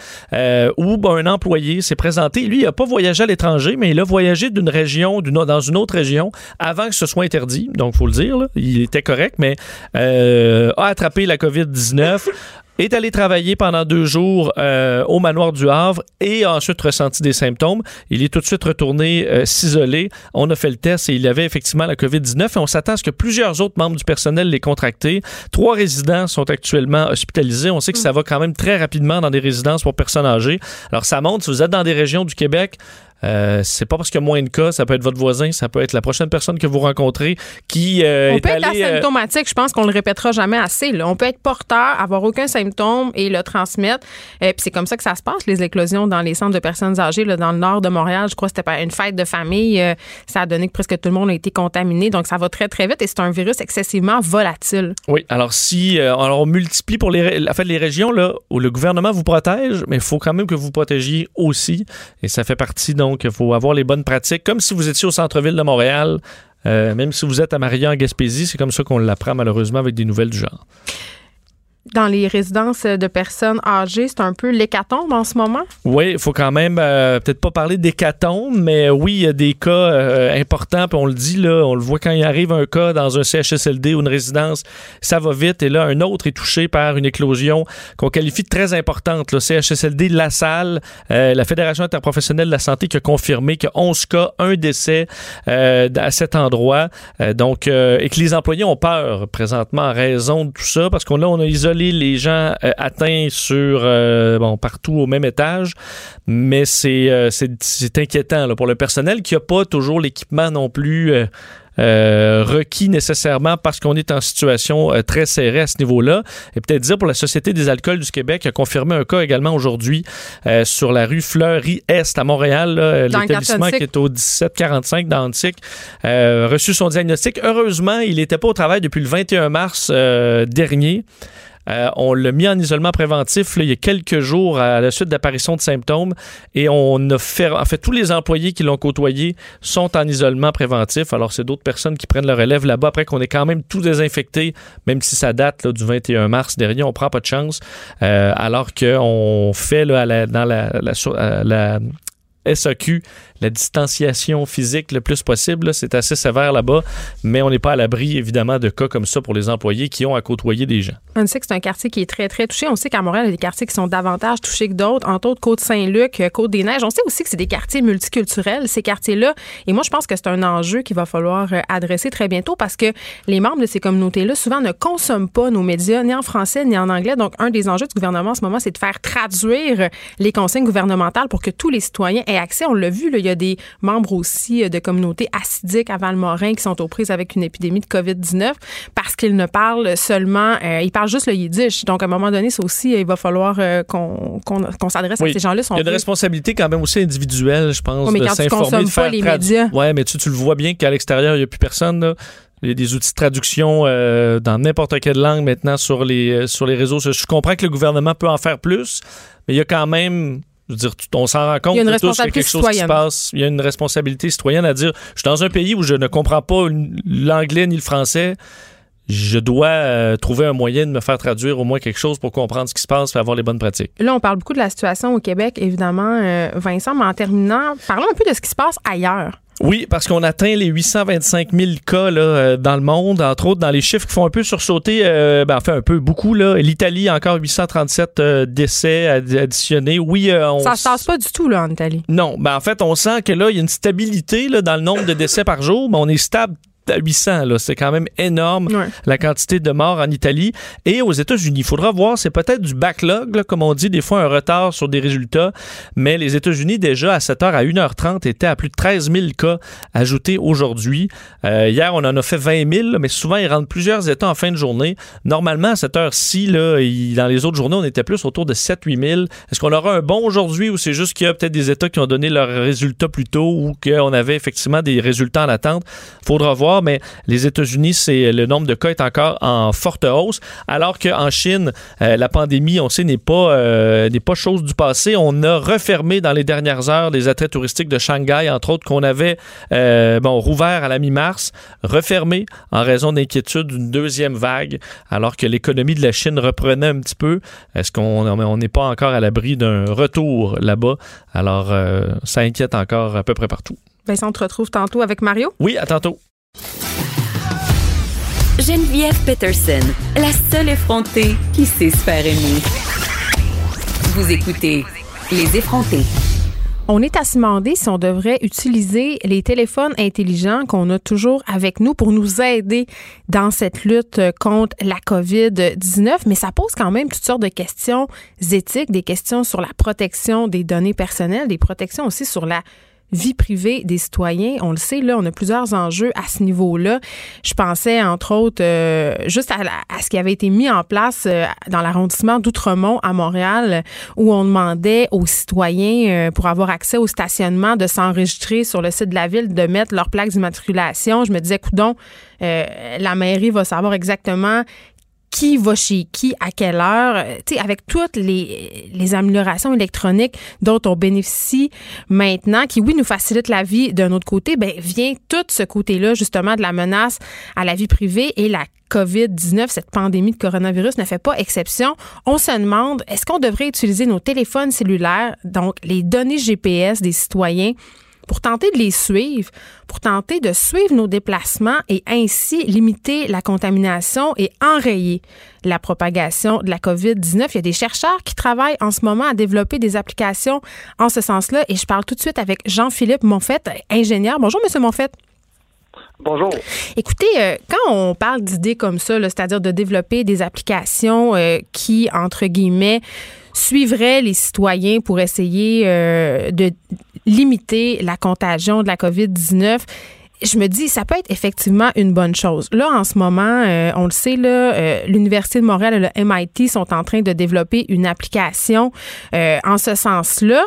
où ben, un employé s'est présenté. Lui, il n'a pas voyagé à l'étranger, mais il a voyagé d'une région, d'une, dans une autre région, avant que ce soit interdit. Donc, faut le dire, là, il était correct, mais euh, a attrapé la COVID-19 <laughs> est allé travailler pendant deux jours euh, au manoir du Havre et a ensuite ressenti des symptômes. Il est tout de suite retourné euh, s'isoler. On a fait le test et il avait effectivement la COVID-19 et on s'attend à ce que plusieurs autres membres du personnel l'aient contracté. Trois résidents sont actuellement hospitalisés. On sait que ça va quand même très rapidement dans des résidences pour personnes âgées. Alors ça montre, si vous êtes dans des régions du Québec, euh, c'est pas parce qu'il y a moins de cas, ça peut être votre voisin, ça peut être la prochaine personne que vous rencontrez qui euh, On est peut être allé, euh, asymptomatique, je pense qu'on le répétera jamais assez. là. On peut être porteur, avoir aucun symptôme et le transmettre. Euh, Puis c'est comme ça que ça se passe, les éclosions dans les centres de personnes âgées là, dans le nord de Montréal. Je crois que c'était pas une fête de famille. ça a donné que presque tout le monde a été contaminé. Donc ça va très, très vite et c'est un virus excessivement volatile. Oui, alors si alors on multiplie pour les, en fait, les régions là, où le gouvernement vous protège, mais il faut quand même que vous vous protégiez aussi. Et ça fait partie donc, il faut avoir les bonnes pratiques. Comme si vous étiez au centre-ville de Montréal, euh, même si vous êtes à Maria en Gaspésie, c'est comme ça qu'on l'apprend malheureusement avec des nouvelles du genre. Dans les résidences de personnes âgées, c'est un peu l'hécatombe en ce moment? Oui, il faut quand même euh, peut-être pas parler d'hécatombe, mais oui, il y a des cas euh, importants, puis on le dit là, on le voit quand il arrive un cas dans un CHSLD ou une résidence, ça va vite, et là, un autre est touché par une éclosion qu'on qualifie de très importante. Le CHSLD La Salle, euh, la Fédération interprofessionnelle de la santé qui a confirmé que 11 cas, un décès à cet endroit, donc, et que les employés ont peur présentement en raison de tout ça, parce qu'on là, on a isolé les gens euh, atteints sur euh, bon partout au même étage, mais c'est euh, c'est inquiétant là, pour le personnel qui a pas toujours l'équipement non plus. Euh, requis nécessairement parce qu'on est en situation euh, très serrée à ce niveau-là. Et peut-être dire pour la Société des alcools du Québec qui a confirmé un cas également aujourd'hui euh, sur la rue Fleury-Est à Montréal, l'établissement qui est au 1745 d'Antique, reçu son diagnostic. Heureusement, il n'était pas au travail depuis le 21 mars dernier. Euh, on l'a mis en isolement préventif là, il y a quelques jours à la suite d'apparition de symptômes et on a fait, en fait, tous les employés qui l'ont côtoyé sont en isolement préventif. Alors, c'est d'autres personnes qui prennent le relève là-bas après qu'on est quand même tout désinfecté, même si ça date du 21 mars dernier, on prend pas de chance. Euh, alors qu'on fait là, dans la, la, à la SAQ la distanciation physique le plus possible. C'est assez sévère là-bas, mais on n'est pas à l'abri, évidemment, de cas comme ça pour les employés qui ont à côtoyer des gens. On sait que c'est un quartier qui est très, très touché. On sait qu'à Montréal, il y a des quartiers qui sont davantage touchés que d'autres, entre autres Côte-Saint-Luc, euh, Côte-des-Neiges. On sait aussi que c'est des quartiers multiculturels, ces quartiers-là. Et moi, je pense que c'est un enjeu qu'il va falloir euh, adresser très bientôt parce que les membres de ces communautés-là, souvent, ne consomment pas nos médias, ni en français, ni en anglais. Donc, un des enjeux du gouvernement en ce moment, c'est de faire traduire les consignes gouvernementales pour que tous les citoyens aient accès. On l'a vu, il y a des membres aussi euh, de communautés acidiques à Val-Morin qui sont aux prises avec une épidémie de COVID-19 parce qu'ils ne parlent seulement, euh, ils parlent juste le yiddish. Donc, à un moment donné, ça aussi, il va falloir euh, qu'on s'adresse à Oui. ces gens-là. Il y a une responsabilité quand même aussi individuelle, je pense, Ouais, mais de s'informer, de faire pas les médias. Ouais, mais tu, tu le vois bien qu'à l'extérieur, il n'y a plus personne. là. Il y a des outils de traduction euh, dans n'importe quelle langue maintenant sur les, sur les réseaux. sociaux. Je comprends que le gouvernement peut en faire plus, mais il y a quand même. Je veux dire, tu- on s'en rend compte Il y a une tous chose qui se citoyenne. passe. Il y a une responsabilité citoyenne à dire je suis dans un pays où je ne comprends pas l'anglais ni le français. je dois euh, trouver un moyen de me faire traduire au moins quelque chose pour comprendre ce qui se passe et avoir les bonnes pratiques. Là, on parle beaucoup de la situation au Québec, évidemment, euh, Vincent, mais en terminant, parlons un peu de ce qui se passe ailleurs. Oui, parce qu'on atteint les 825 000 cas là, euh, dans le monde, entre autres dans les chiffres qui font un peu sursauter, euh, ben, enfin un peu beaucoup. L'Italie, encore 837 euh, décès additionnés. Oui, on... Ça se passe pas du tout là, en Italie. Non, ben, en fait, on sent que là, il y a une stabilité là, dans le nombre de décès par jour, mais on est stable à 800. Là. C'est quand même énorme la quantité de morts en Italie. Et aux États-Unis, il faudra voir, c'est peut-être du backlog, comme on dit, des fois un retard sur des résultats. Mais les États-Unis, déjà à 7h à 1h30, étaient à plus de 13 000 cas ajoutés aujourd'hui. Euh, hier, on en a fait 20 000, mais souvent, ils rentrent plusieurs États en fin de journée. Normalement, à cette heure-ci, là, dans les autres journées, on était plus autour de 7-8 000. Est-ce qu'on aura un bon aujourd'hui ou c'est juste qu'il y a peut-être des États qui ont donné leurs résultats plus tôt ou qu'on avait effectivement des résultats en attente? Faudra voir mais les États-Unis, c'est le nombre de cas est encore en forte hausse, alors qu'en Chine, euh, la pandémie, on sait, n'est pas, euh, n'est pas chose du passé. On a refermé dans les dernières heures les attraits touristiques de Shanghai, entre autres, qu'on avait euh, bon, rouvert à la mi-mars, refermé en raison d'inquiétude d'une deuxième vague, alors que l'économie de la Chine reprenait un petit peu. Est-ce qu'on n'est pas encore à l'abri d'un retour là-bas? Alors, ça inquiète encore à peu près partout. Vincent, on te retrouve tantôt avec Mario? Oui, à tantôt. Geneviève Peterson, la seule effrontée qui sait se faire aimer. Vous écoutez Les effrontés. On est à se demander si on devrait utiliser les téléphones intelligents qu'on a toujours avec nous pour nous aider dans cette lutte contre la COVID-19, mais ça pose quand même toutes sortes de questions éthiques, des questions sur la protection des données personnelles, des protections aussi sur la vie privée des citoyens. On le sait, là, on a plusieurs enjeux à ce niveau-là. Je pensais, entre autres, euh, juste à, ce qui avait été mis en place euh, dans l'arrondissement d'Outremont à Montréal, où on demandait aux citoyens, euh, pour avoir accès au stationnement, de s'enregistrer sur le site de la ville, de mettre leur plaque d'immatriculation. Je me disais, coudon, la mairie va savoir exactement qui va chez qui, à quelle heure, euh, tu sais, avec toutes les, les améliorations électroniques dont on bénéficie maintenant, qui, oui, nous facilitent la vie d'un autre côté, ben vient tout ce côté-là, justement, de la menace à la vie privée et la COVID-19, cette pandémie de coronavirus ne fait pas exception. On se demande, est-ce qu'on devrait utiliser nos téléphones cellulaires, donc les données GPS des citoyens, pour tenter de les suivre, pour tenter de suivre nos déplacements et ainsi limiter la contamination et enrayer la propagation de la COVID-19. Il y a des chercheurs qui travaillent en ce moment à développer des applications en ce sens-là et je parle tout de suite avec Jean-Philippe Monfette, ingénieur. Bonjour, Monsieur Monfette. Bonjour. Écoutez, euh, quand on parle d'idées comme ça, c'est-à-dire de développer des applications euh, qui, entre guillemets, suivraient les citoyens pour essayer euh, de limiter la contagion de la COVID-19 je me dis, ça peut être effectivement une bonne chose. Là, en ce moment, euh, on le sait, là, euh, l'Université de Montréal et le MIT sont en train de développer une application euh, en ce sens-là.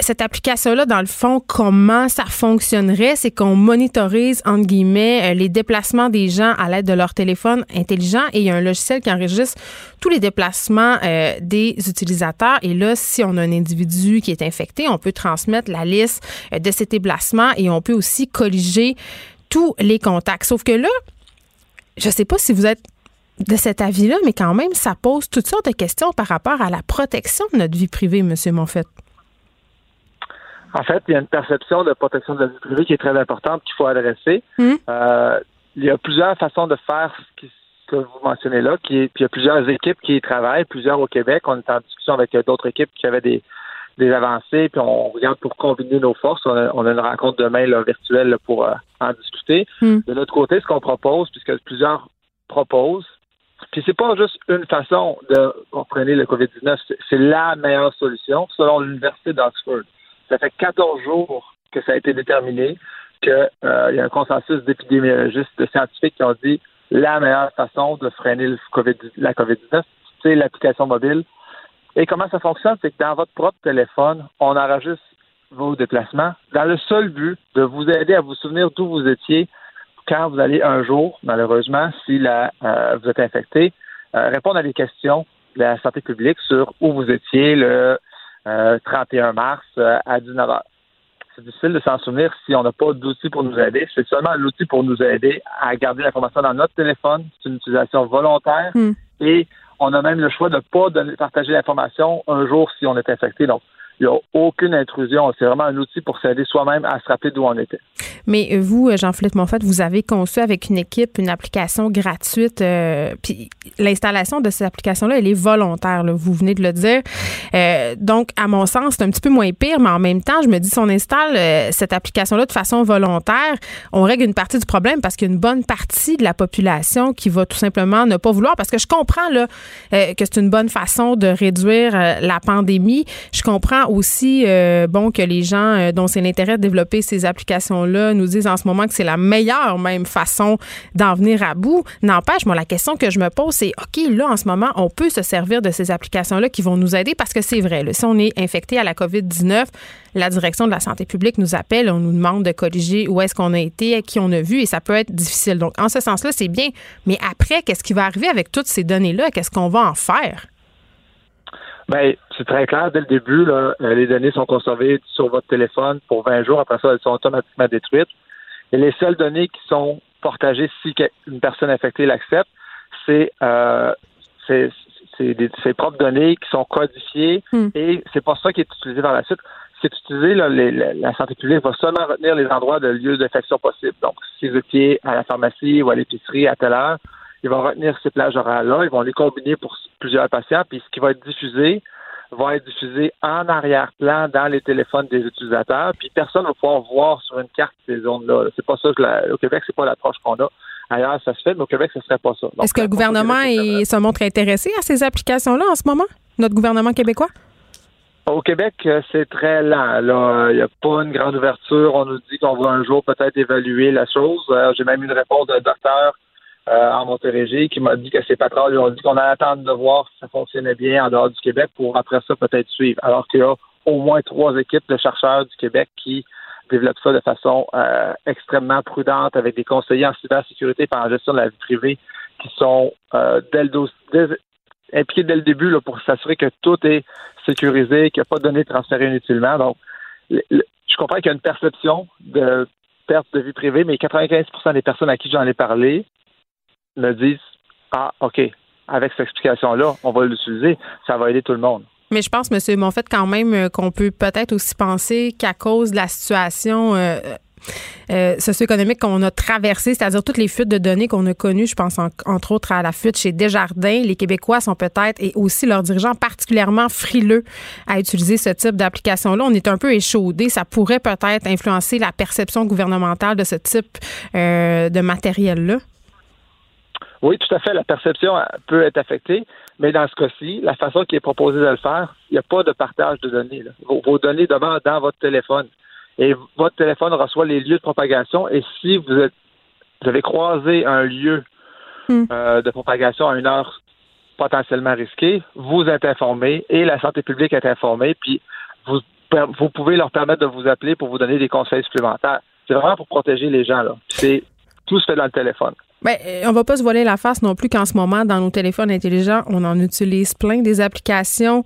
cette application-là, dans le fond, comment ça fonctionnerait? C'est qu'on monitorise, entre guillemets, les déplacements des gens à l'aide de leur téléphone intelligent et il y a un logiciel qui enregistre tous les déplacements des utilisateurs. Et là, si on a un individu qui est infecté, on peut transmettre la liste de ces déplacements et on peut aussi colliger tous les contacts. Sauf que là, je ne sais pas si vous êtes de cet avis-là, mais quand même, ça pose toutes sortes de questions par rapport à la protection de notre vie privée, M. Monfette. En fait, il y a une perception de protection de la vie privée qui est très importante qu'il faut adresser. Hmm. Euh, il y a plusieurs façons de faire ce, que vous mentionnez là, qui puis il y a plusieurs équipes qui y travaillent, plusieurs au Québec. On est en discussion avec d'autres équipes qui avaient des, des avancées, puis on regarde pour combiner nos forces. On a, une rencontre demain là, virtuelle pour euh, en discuter. Hmm. De l'autre côté, ce qu'on propose, puisque plusieurs proposent, puis c'est pas juste une façon de comprendre le COVID-19, c'est la meilleure solution selon l'Université d'Oxford. Ça fait 14 jours que ça a été déterminé qu'il euh, y a un consensus d'épidémiologistes, de scientifiques qui ont dit la meilleure façon de freiner le COVID, la COVID-19, c'est l'application mobile et comment ça fonctionne, c'est que dans votre propre téléphone, on enregistre vos déplacements dans le seul but de vous aider à vous souvenir d'où vous étiez quand vous allez un jour, malheureusement, si la, euh, vous êtes infecté, euh, répondre à des questions de la santé publique sur où vous étiez le 31 euh, mars à 19h. c'est difficile de s'en souvenir si on n'a pas d'outils pour nous aider. C'est seulement l'outil pour nous aider à garder l'information dans notre téléphone. C'est une utilisation volontaire Hmm. et on a même le choix de ne pas partager l'information un jour si on est infecté. Donc, il n'y a aucune intrusion. C'est vraiment un outil pour s'aider soi-même à se rappeler d'où on était. Mais euh, vous, euh, Jean-Philippe Monfort, vous avez conçu avec une équipe une application gratuite. euh, puis l'installation de cette application-là, elle est volontaire. vous venez de le dire. Donc, à mon sens, c'est un petit peu moins pire, mais en même temps, je me dis, si on installe cette application-là de façon volontaire, on règle une partie du problème parce qu'il y a une bonne partie de la population qui va tout simplement ne pas vouloir. Parce que je comprends que c'est une bonne façon de réduire la pandémie. Je comprends aussi, euh, bon, que les gens euh, dont c'est l'intérêt de développer ces applications-là nous disent en ce moment que c'est la meilleure même façon d'en venir à bout. N'empêche, moi, la question que je me pose, c'est, OK, là, en ce moment, on peut se servir de ces applications-là qui vont nous aider parce que c'est vrai, si on est infecté à la COVID-19, la direction de la santé publique nous appelle, on nous demande de corriger où est-ce qu'on a été, qui on a vu, et ça peut être difficile. Donc, en ce sens-là, c'est bien. Mais après, qu'est-ce qui va arriver avec toutes ces données-là? Qu'est-ce qu'on va en faire? Ben, c'est très clair dès le début. Là, euh, les données sont conservées sur votre téléphone pour 20 jours. Après ça, elles sont automatiquement détruites. Et les seules données qui sont partagées si une personne infectée l'accepte, c'est euh, c'est c'est ses propres données qui sont codifiées Hmm. et c'est pas ça qui est utilisé par la suite. Ce qui est utilisé, là, les- la, la santé publique va seulement retenir les endroits de lieux d'infection possibles. Donc, si vous étiez à la pharmacie ou à l'épicerie à telle heure, ils vont retenir ces plages horaires-là, ils vont les combiner pour plusieurs patients, puis ce qui va être diffusé va être diffusé en arrière-plan dans les téléphones des utilisateurs, puis personne ne va pouvoir voir sur une carte ces zones-là. C'est pas ça que la- au Québec, c'est pas l'approche qu'on a. Ailleurs, ça se fait, mais au Québec, ce serait pas ça. Est-ce que le gouvernement est- se montre intéressé à ces applications-là en ce moment? Notre gouvernement québécois? Au Québec, euh, c'est très lent. Là, il n'y a pas une grande ouverture. On nous dit qu'on va un jour peut-être évaluer la chose. Euh, J'ai même eu une réponse d'un docteur euh, en Montérégie qui m'a dit que ses patrons lui ont dit qu'on allait attendre de voir si ça fonctionnait bien en dehors du Québec pour après ça peut-être suivre. Alors qu'il y a au moins trois équipes de chercheurs du Québec qui développent ça de façon euh, extrêmement prudente avec des conseillers en cybersécurité et en gestion de la vie privée qui sont euh, dès le dès- impliqués dès le début là, pour s'assurer que tout est sécurisé, qu'il n'y a pas de données transférées inutilement. Donc, je comprends qu'il y a une perception de perte de vie privée, mais 95% des personnes à qui j'en ai parlé me disent Ah, OK, avec cette explication-là, on va l'utiliser, ça va aider tout le monde. Mais je pense, M. Monfait, quand même euh, qu'on peut peut-être aussi penser qu'à cause de la situation euh, euh, socio-économique qu'on a traversée, c'est-à-dire toutes les fuites de données qu'on a connues, je pense en- entre autres à la fuite chez Desjardins, les Québécois sont peut-être, et aussi leurs dirigeants, particulièrement frileux à utiliser ce type d'application-là. On est un peu échaudé. Ça pourrait peut-être influencer la perception gouvernementale de ce type de matériel-là. Oui, tout à fait. La perception peut être affectée, mais dans ce cas-ci, la façon qui est proposée de le faire, il n'y a pas de partage de données. là. Vos, vos données demeurent dans votre téléphone. Et votre téléphone reçoit les lieux de propagation. Et si vous êtes vous avez croisé un lieu euh, de propagation à une heure potentiellement risquée, vous êtes informé et la santé publique est informée, puis vous, vous pouvez leur permettre de vous appeler pour vous donner des conseils supplémentaires. C'est vraiment pour protéger les gens. là. C'est tout se fait dans le téléphone. Ben, euh, on va pas se voiler la face non plus qu'en ce moment, dans nos téléphones intelligents, on en utilise plein des applications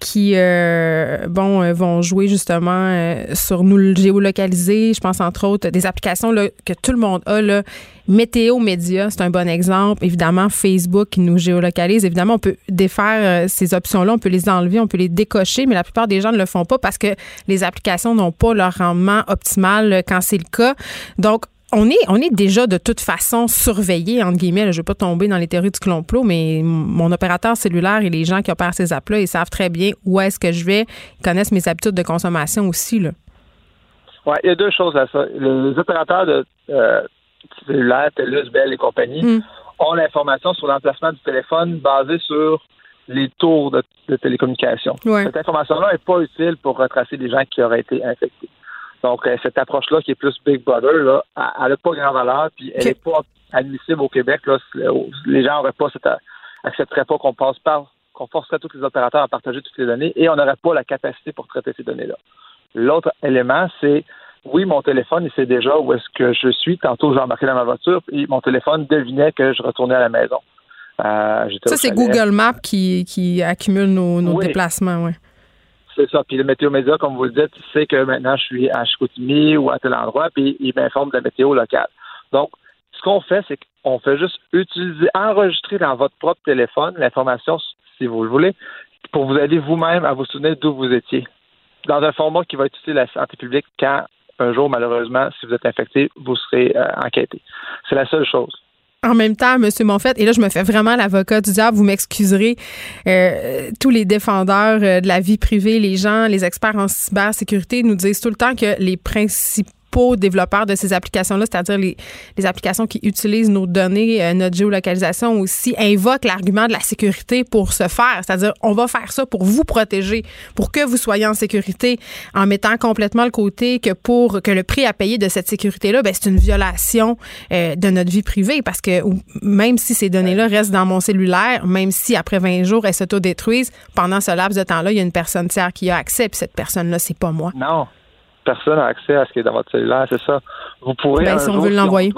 qui, euh, bon, euh, vont jouer justement euh, sur nous géolocaliser. Je pense entre autres des applications là, que tout le monde a. Là. Météo Média, c'est un bon exemple. Évidemment, Facebook qui nous géolocalise. Évidemment, on peut défaire ces options-là, on peut les enlever, on peut les décocher, mais la plupart des gens ne le font pas parce que les applications n'ont pas leur rendement optimal quand c'est le cas. Donc, on est, on est déjà de toute façon surveillé, entre guillemets. Là, je ne vais pas tomber dans les théories du complot, mais mon opérateur cellulaire et les gens qui opèrent ces apps-là, ils savent très bien où est-ce que je vais. Ils connaissent mes habitudes de consommation aussi. Là. Oui, il y a deux choses à ça. Les opérateurs de euh, cellulaires, TELUS, Bell et compagnie, Mm. ont l'information sur l'emplacement du téléphone basée sur les tours de, de télécommunication. Ouais. Cette information-là n'est pas utile pour retracer des gens qui auraient été infectés. Donc, euh, cette approche-là, qui est plus Big Brother, là, elle n'a pas grand valeur, puis elle n'est pas admissible au Québec. Là. Les gens n'auraient pas cette, accepteraient pas qu'on passe par, qu'on forcerait tous les opérateurs à partager toutes les données, et on n'aurait pas la capacité pour traiter ces données-là. L'autre élément, c'est oui, mon téléphone, il sait déjà où est-ce que je suis. Tantôt, j'ai embarqué dans ma voiture et mon téléphone devinait que je retournais à la maison. Euh, Ça, c'est. Google Maps qui, qui accumule nos, nos Oui. déplacements. Ouais. C'est ça. Puis le météo média, comme vous le dites, sait que maintenant je suis à Chicoutimi ou à tel endroit, puis il m'informe de la météo locale. Donc, ce qu'on fait, c'est qu'on fait juste utiliser, enregistrer dans votre propre téléphone l'information, si vous le voulez, pour vous aider vous-même à vous souvenir d'où vous étiez. Dans un format qui va être utile à la santé publique quand un jour, malheureusement, si vous êtes infecté, vous serez euh, enquêté. C'est la seule chose. En même temps, M. Monfette, et là, je me fais vraiment l'avocat du diable, vous m'excuserez, euh, tous les défendeurs euh, de la vie privée, les gens, les experts en cybersécurité nous disent tout le temps que les principaux développeurs de ces applications-là, c'est-à-dire les, les, applications qui utilisent nos données, euh, notre géolocalisation aussi, invoquent l'argument de la sécurité pour se faire. C'est-à-dire, on va faire ça pour vous protéger, pour que vous soyez en sécurité, en mettant complètement le côté que pour que le prix à payer de cette sécurité-là, ben, c'est une violation euh, de notre vie privée parce que même si ces données-là restent dans mon cellulaire, même si après 20 jours elles s'autodétruisent, pendant ce laps de temps-là, il y a une personne tiers qui a accès, puis cette personne-là, c'est pas moi. Non, personne n'a accès à ce qui est dans votre cellulaire, c'est ça. Vous pourrez. Ben, si on veut l'envoyer.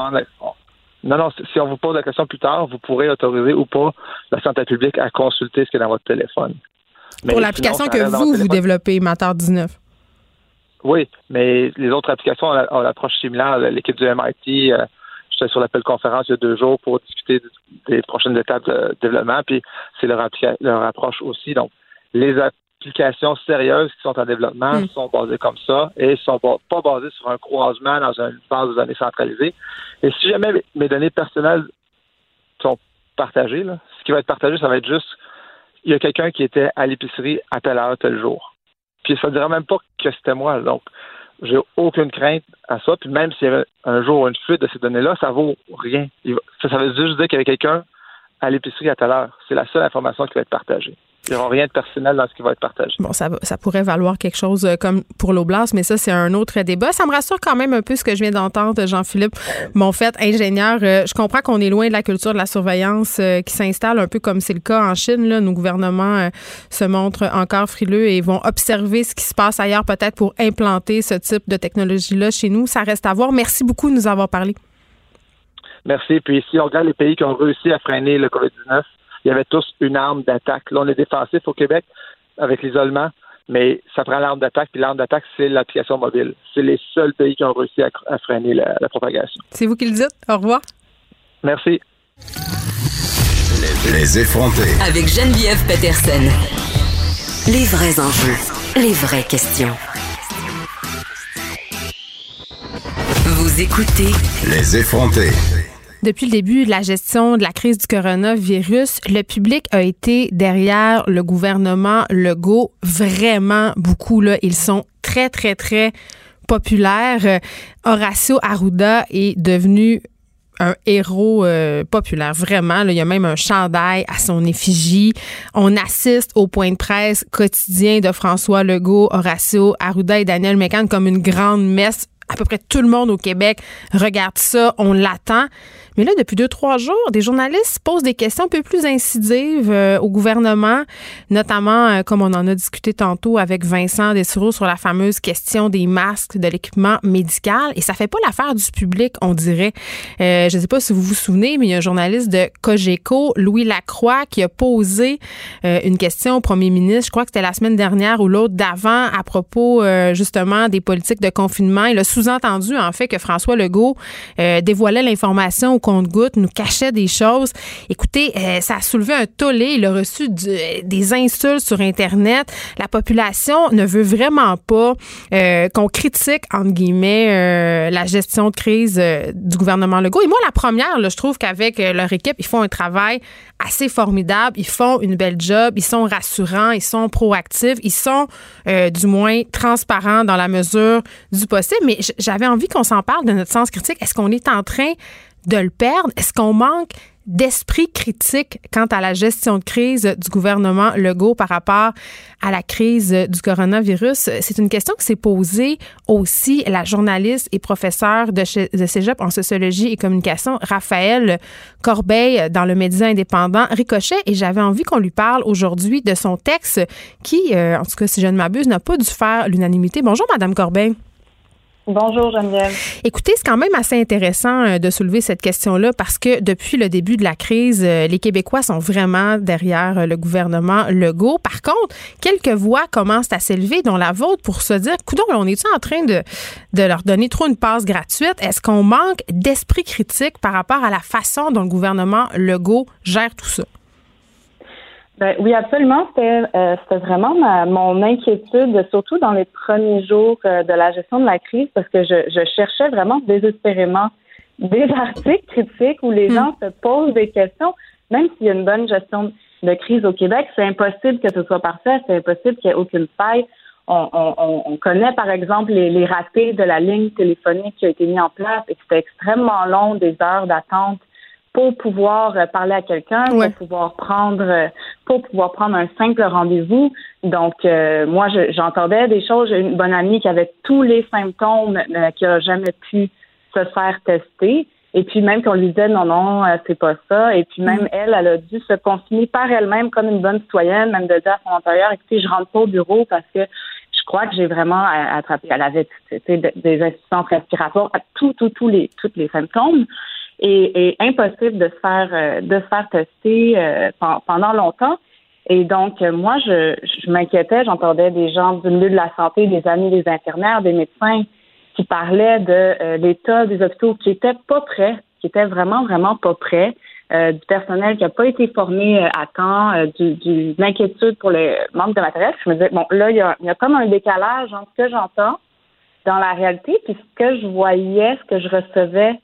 non, non, si on vous pose la question plus tard, vous pourrez autoriser ou pas la santé publique à consulter ce qui est dans votre téléphone. Pour l'application que vous, vous développez, Matar 19. Oui, mais les autres applications ont l'approche similaire. L'équipe du MIT, euh, j'étais sur l'appel conférence il y a deux jours pour discuter des prochaines étapes de développement, puis c'est leur, leur approche aussi. Donc, les, applications sérieuses qui sont en développement mm. sont basées comme ça et ne sont pas basées sur un croisement dans une base de données centralisée. Et si jamais mes données personnelles sont partagées, ce qui va être partagé, ça va être juste il y a quelqu'un qui était à l'épicerie à telle heure, tel jour. Puis ça ne dirait même pas que c'était moi. Donc, j'ai aucune crainte à ça. Puis même s'il y avait un jour une fuite de ces données-là, ça vaut rien. Ça, ça veut juste dire qu'il y avait quelqu'un à l'épicerie à telle heure. C'est la seule information qui va être partagée. Il n'y aura rien de personnel dans ce qui va être partagé. Bon, ça, ça pourrait valoir quelque chose euh, comme pour l'Oblast, mais ça, c'est un autre débat. Ça me rassure quand même un peu ce que je viens d'entendre, Jean-Philippe. Mon fait, ingénieur, euh, je comprends qu'on est loin de la culture de la surveillance euh, qui s'installe un peu comme c'est le cas en Chine. Là. Nos gouvernements se montrent encore frileux et vont observer ce qui se passe ailleurs peut-être pour implanter ce type de technologie-là chez nous. Ça reste à voir. Merci beaucoup de nous avoir parlé. Merci. Puis si on regarde les pays qui ont réussi à freiner le COVID-19, il y avait tous une arme d'attaque. Là, on est défensif au Québec avec l'isolement, mais ça prend l'arme d'attaque, puis l'arme d'attaque, c'est l'application mobile. C'est les seuls pays qui ont réussi à, freiner la, propagation. C'est vous qui le dites. Au revoir. Merci. Les effrontés. Avec Geneviève Peterson. Les vrais enjeux, les vraies questions. Vous écoutez. Les effrontés. Depuis le début de la gestion de la crise du coronavirus, le public a été derrière le gouvernement Legault vraiment beaucoup. Là. Ils sont très, très, très populaires. Horacio Arruda est devenu un héros euh, populaire, vraiment. il y a même un chandail à son effigie. On assiste au point de presse quotidien de François Legault, Horacio Arruda et Daniel Mécan comme une grande messe à peu près tout le monde au Québec regarde ça, on l'attend. Mais là, depuis deux, trois jours, des journalistes posent des questions un peu plus incisives euh, au gouvernement, notamment, euh, comme on en a discuté tantôt avec Vincent Dessureau sur la fameuse question des masques, de l'équipement médical. Et ça fait pas l'affaire du public, on dirait. Euh, je ne sais pas si vous vous souvenez, mais il y a un journaliste de Cogeco, Louis Lacroix, qui a posé une question au premier ministre, je crois que c'était la semaine dernière ou l'autre d'avant, à propos justement des politiques de confinement. Il a sous-entendu, en fait, que François Legault dévoilait l'information compte-goutte, nous cachait des choses. Écoutez, euh, ça a soulevé un tollé. Il a reçu des insultes sur Internet. La population ne veut vraiment pas euh, qu'on critique, entre guillemets, euh, la gestion de crise du gouvernement Legault. Et moi, la première, je trouve qu'avec leur équipe, ils font un travail assez formidable. Ils font une belle job. Ils sont rassurants. Ils sont proactifs. Ils sont, du moins, transparents dans la mesure du possible. Mais j'avais envie qu'on s'en parle de notre sens critique. Est-ce qu'on est en train de le perdre? Est-ce qu'on manque d'esprit critique quant à la gestion de crise du gouvernement Legault par rapport à la crise du coronavirus? C'est une question que s'est posée aussi la journaliste et professeure de, cégep en sociologie et communication, Raphaël Corbeil, dans le média indépendant Ricochet. Et j'avais envie qu'on lui parle aujourd'hui de son texte qui, euh, en tout cas, si je ne m'abuse, n'a pas dû faire l'unanimité. Bonjour, Madame Corbeil. Bonjour Geneviève. Écoutez, c'est quand même assez intéressant euh, de soulever cette question-là parce que depuis le début de la crise, euh, les Québécois sont vraiment derrière euh, le gouvernement Legault. Par contre, quelques voix commencent à s'élever, dont la vôtre, pour se dire, coudon, on est en train de, de leur donner trop une passe gratuite? Est-ce qu'on manque d'esprit critique par rapport à la façon dont le gouvernement Legault gère tout ça? Ben, oui, absolument. C'était euh, vraiment mon inquiétude, surtout dans les premiers jours euh, de la gestion de la crise, parce que je, je cherchais vraiment désespérément des <laughs> articles critiques où les hmm. gens se posent des questions, même s'il y a une bonne gestion de crise au Québec, c'est impossible que ce soit parfait, c'est impossible qu'il n'y ait aucune faille. On, on, on, connaît par exemple les, les ratés de la ligne téléphonique qui a été mise en place et c'était extrêmement long, des heures d'attente pour pouvoir euh, parler à quelqu'un, pour pouvoir prendre euh, pour pouvoir prendre un simple rendez-vous. Donc euh, moi j'entendais des choses, j'ai une bonne amie qui avait tous les symptômes mais qui a jamais pu se faire tester. Et puis même qu'on lui disait non, non, c'est pas ça. Et puis même mm. elle, elle a dû se confiner par elle-même comme une bonne citoyenne, même de dire à son employeur, écoutez, je rentre pas au bureau parce que je crois que j'ai vraiment attrapé. Elle avait des insuffisances respiratoires, tous, tous, tous les, tous les symptômes et, impossible de se faire euh, de se faire tester euh, pendant longtemps. Et donc, euh, moi, je, je m'inquiétais, j'entendais des gens du milieu de la santé, des amis des infirmières, des médecins qui parlaient de l'état des hôpitaux qui étaient pas prêts, qui étaient vraiment, vraiment pas prêts, du personnel qui n'a pas été formé à temps, du, du, l'inquiétude pour le manque de matériel. Je me disais, bon, là, il y a, il y a comme un décalage entre ce que j'entends dans la réalité puis ce que je voyais, ce que je recevais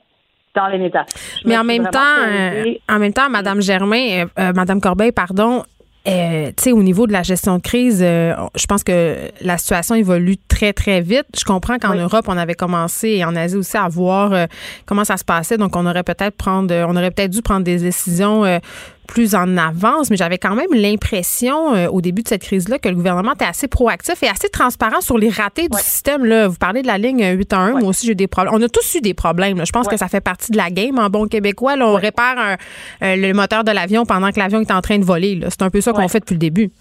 dans les médias. Mais en même temps, euh, en même temps, Madame Germain, euh, euh, Madame Corbeil, pardon, tu sais, au niveau de la gestion de crise, je pense que la situation évolue très, très vite. Je comprends qu'en Europe, on avait commencé et en Asie aussi à voir comment ça se passait. Donc, on aurait peut-être prendre, on aurait peut-être dû prendre des décisions plus en avance, mais j'avais quand même l'impression euh, au début de cette crise-là que le gouvernement était assez proactif et assez transparent sur les ratés du système. Là. Vous parlez de la ligne 8 1. Moi aussi, j'ai des problèmes. On a tous eu des problèmes. Je pense que ça fait partie de la game en bon québécois. Là, on répare euh, le moteur de l'avion pendant que l'avion est en train de voler. C'est un peu ça qu'on fait depuis le début.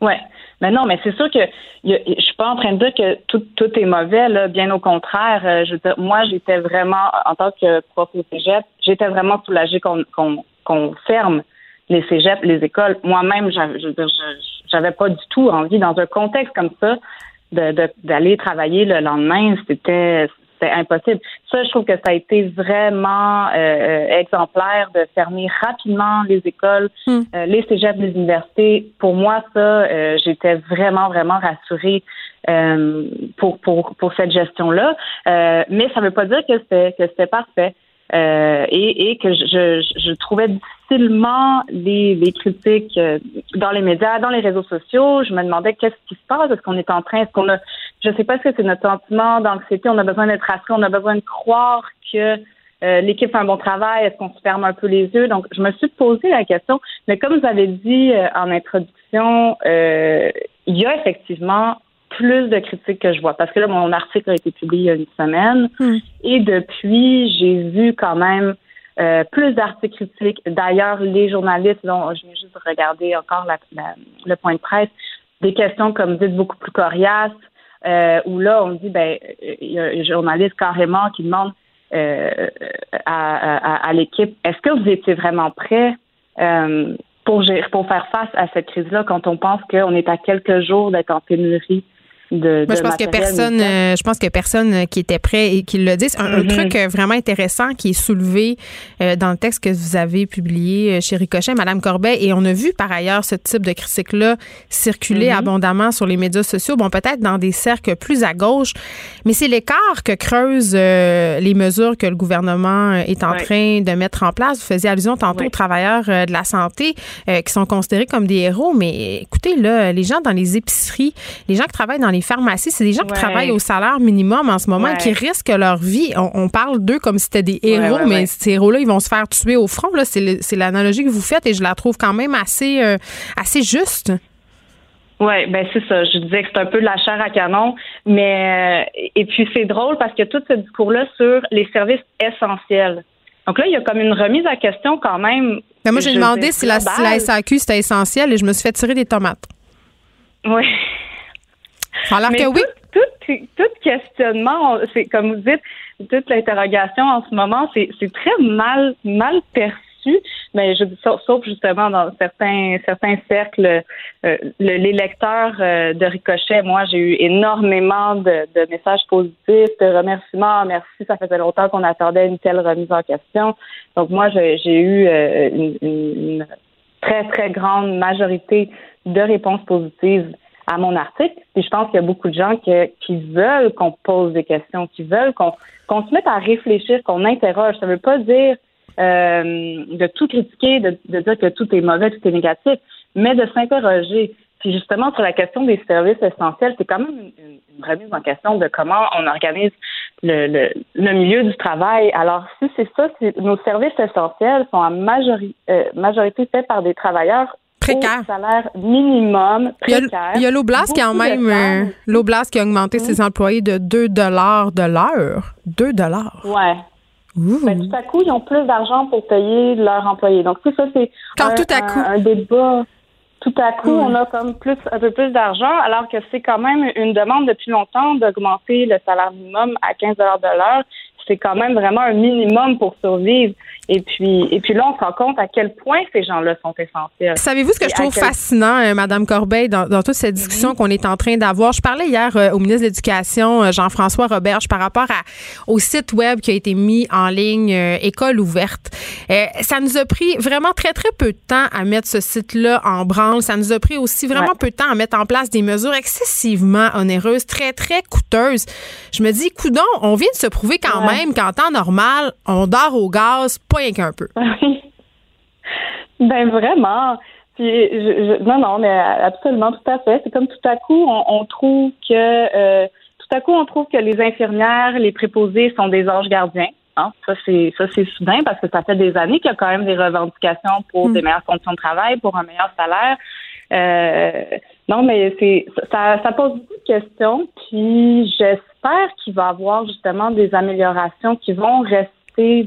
Oui. Mais non, mais c'est sûr que je suis pas en train de dire que tout, tout est mauvais, là, bien au contraire. Euh, je veux dire, moi, j'étais vraiment, en tant que prof au cégep, j'étais vraiment soulagée qu'on qu'on ferme les cégeps, les écoles. Moi-même, j'avais pas du tout envie, dans un contexte comme ça, d'aller travailler le lendemain. C'était impossible. Ça, je trouve que ça a été vraiment euh, exemplaire de fermer rapidement les écoles, hmm. euh, les cégeps, les universités. Pour moi, ça, euh, j'étais vraiment, vraiment rassurée pour, pour, pour cette gestion-là. mais ça ne veut pas dire que c'était que c'était parfait. Euh, et, et, que je, je, trouvais difficilement les, les critiques euh, dans les médias, dans les réseaux sociaux. Je me demandais qu'est-ce qui se passe, est-ce qu'on est en train, est-ce qu'on a, je sais pas ce que c'est notre sentiment d'anxiété, on a besoin d'être rassuré, on a besoin de croire que euh, l'équipe fait un bon travail, est-ce qu'on se ferme un peu les yeux? Donc, je me suis posé la question, mais comme vous avez dit en introduction, il y a effectivement plus de critiques que je vois. Parce que là, mon article a été publié il y a une semaine. Hmm. Et depuis, j'ai vu quand même euh, plus d'articles critiques. D'ailleurs, les journalistes, là, je viens juste regarder encore le point de presse, des questions, comme vous dites, beaucoup plus coriaces, euh, où là, on dit, ben, il y a un journaliste carrément qui demande euh, à, l'équipe, est-ce que vous étiez vraiment prêt pour, pour faire face à cette crise-là quand on pense qu'on est à quelques jours d'être en pénurie de, Moi, je pense que personne, euh, je pense que personne qui était prêt et qui le dit. Un, un, mm-hmm. truc euh, vraiment intéressant qui est soulevé euh, dans le texte que vous avez publié chez Ricochet, Madame Corbet, et on a vu par ailleurs ce type de critique-là circuler mm-hmm. abondamment sur les médias sociaux. Bon, peut-être dans des cercles plus à gauche, mais c'est l'écart que creusent les mesures que le gouvernement est en train de mettre en place. Vous faisiez allusion tantôt aux travailleurs de la santé qui sont considérés comme des héros, mais écoutez là, les gens dans les épiceries, les gens qui travaillent dans les les pharmacies, c'est des gens qui travaillent au salaire minimum en ce moment, qui risquent leur vie. On, parle d'eux comme si c'était des héros, mais ces héros-là, ils vont se faire tuer au front. C'est l'analogie que vous faites et je la trouve quand même assez, euh, assez juste. Oui, ben c'est ça. Je disais que c'est un peu de la chair à canon, mais euh, et puis c'est drôle parce que tout ce discours-là sur les services essentiels. Donc là, il y a comme une remise à question quand même. Ben moi, j'ai demandé si la, si la, SAQ c'était essentiel et je me suis fait tirer des tomates. Oui. Alors que oui. Tout, tout questionnement, c'est comme vous dites, toute l'interrogation en ce moment, c'est très mal mal perçu mais je sauf justement dans certains certains cercles, euh, les lecteurs euh, de Ricochet, moi j'ai eu énormément de, messages positifs, de remerciements, merci, ça faisait longtemps qu'on attendait une telle remise en question. Donc moi j'ai eu euh, une, très très grande majorité de réponses positives à mon article. Puis je pense qu'il y a beaucoup de gens qui, veulent qu'on pose des questions, qui veulent qu'on se mette à réfléchir, qu'on interroge. Ça ne veut pas dire euh, de tout critiquer, de, dire que tout est mauvais, tout est négatif, mais de s'interroger. Puis justement, sur la question des services essentiels, c'est quand même une, remise en question de comment on organise le, le, milieu du travail. Alors, si c'est ça, nos services essentiels sont en majorité, euh, majorité faits par des travailleurs précaires. Au salaire minimum précaire. Il y a, l'Oblast quand même, euh, l'Oblast qui a augmenté ses employés de 2 dollars de l'heure. 2 dollars. Ouais. Ben, tout à coup, ils ont plus d'argent pour payer leurs employés. Donc, tout ça, c'est un, tout à coup. Un, débat. Tout à coup, on a comme plus un peu plus d'argent, alors que c'est quand même une demande depuis longtemps d'augmenter le salaire minimum à 15 de l'heure. C'est quand même vraiment un minimum pour survivre. Et puis, et puis là, on se rend compte à quel point ces gens-là sont essentiels. Savez-vous ce que je trouve fascinant, euh, Madame Corbeil, dans, toute cette discussion qu'on est en train d'avoir? Je parlais hier euh, au ministre de l'Éducation, euh, Jean-François Roberge, par rapport à, au site web qui a été mis en ligne, École ouverte. ça nous a pris vraiment très, très peu de temps à mettre ce site-là en branle. Ça nous a pris aussi vraiment peu de temps à mettre en place des mesures excessivement onéreuses, très, très coûteuses. Je me dis, coudon, on vient de se prouver quand même qu'en temps normal, on dort au gaz, pas rien qu'un peu. <laughs> ben vraiment. non, non, mais absolument, tout à fait. C'est comme tout à coup, on, trouve que euh, tout à coup, on trouve que les infirmières, les préposés sont des anges gardiens. Hein? Ça, c'est ça, c'est soudain parce que ça fait des années qu'il y a quand même des revendications pour hmm. des meilleures conditions de travail, pour un meilleur salaire. Euh, non, mais c'est ça, ça pose beaucoup de questions. Puis j'espère qu'il va y avoir justement des améliorations qui vont rester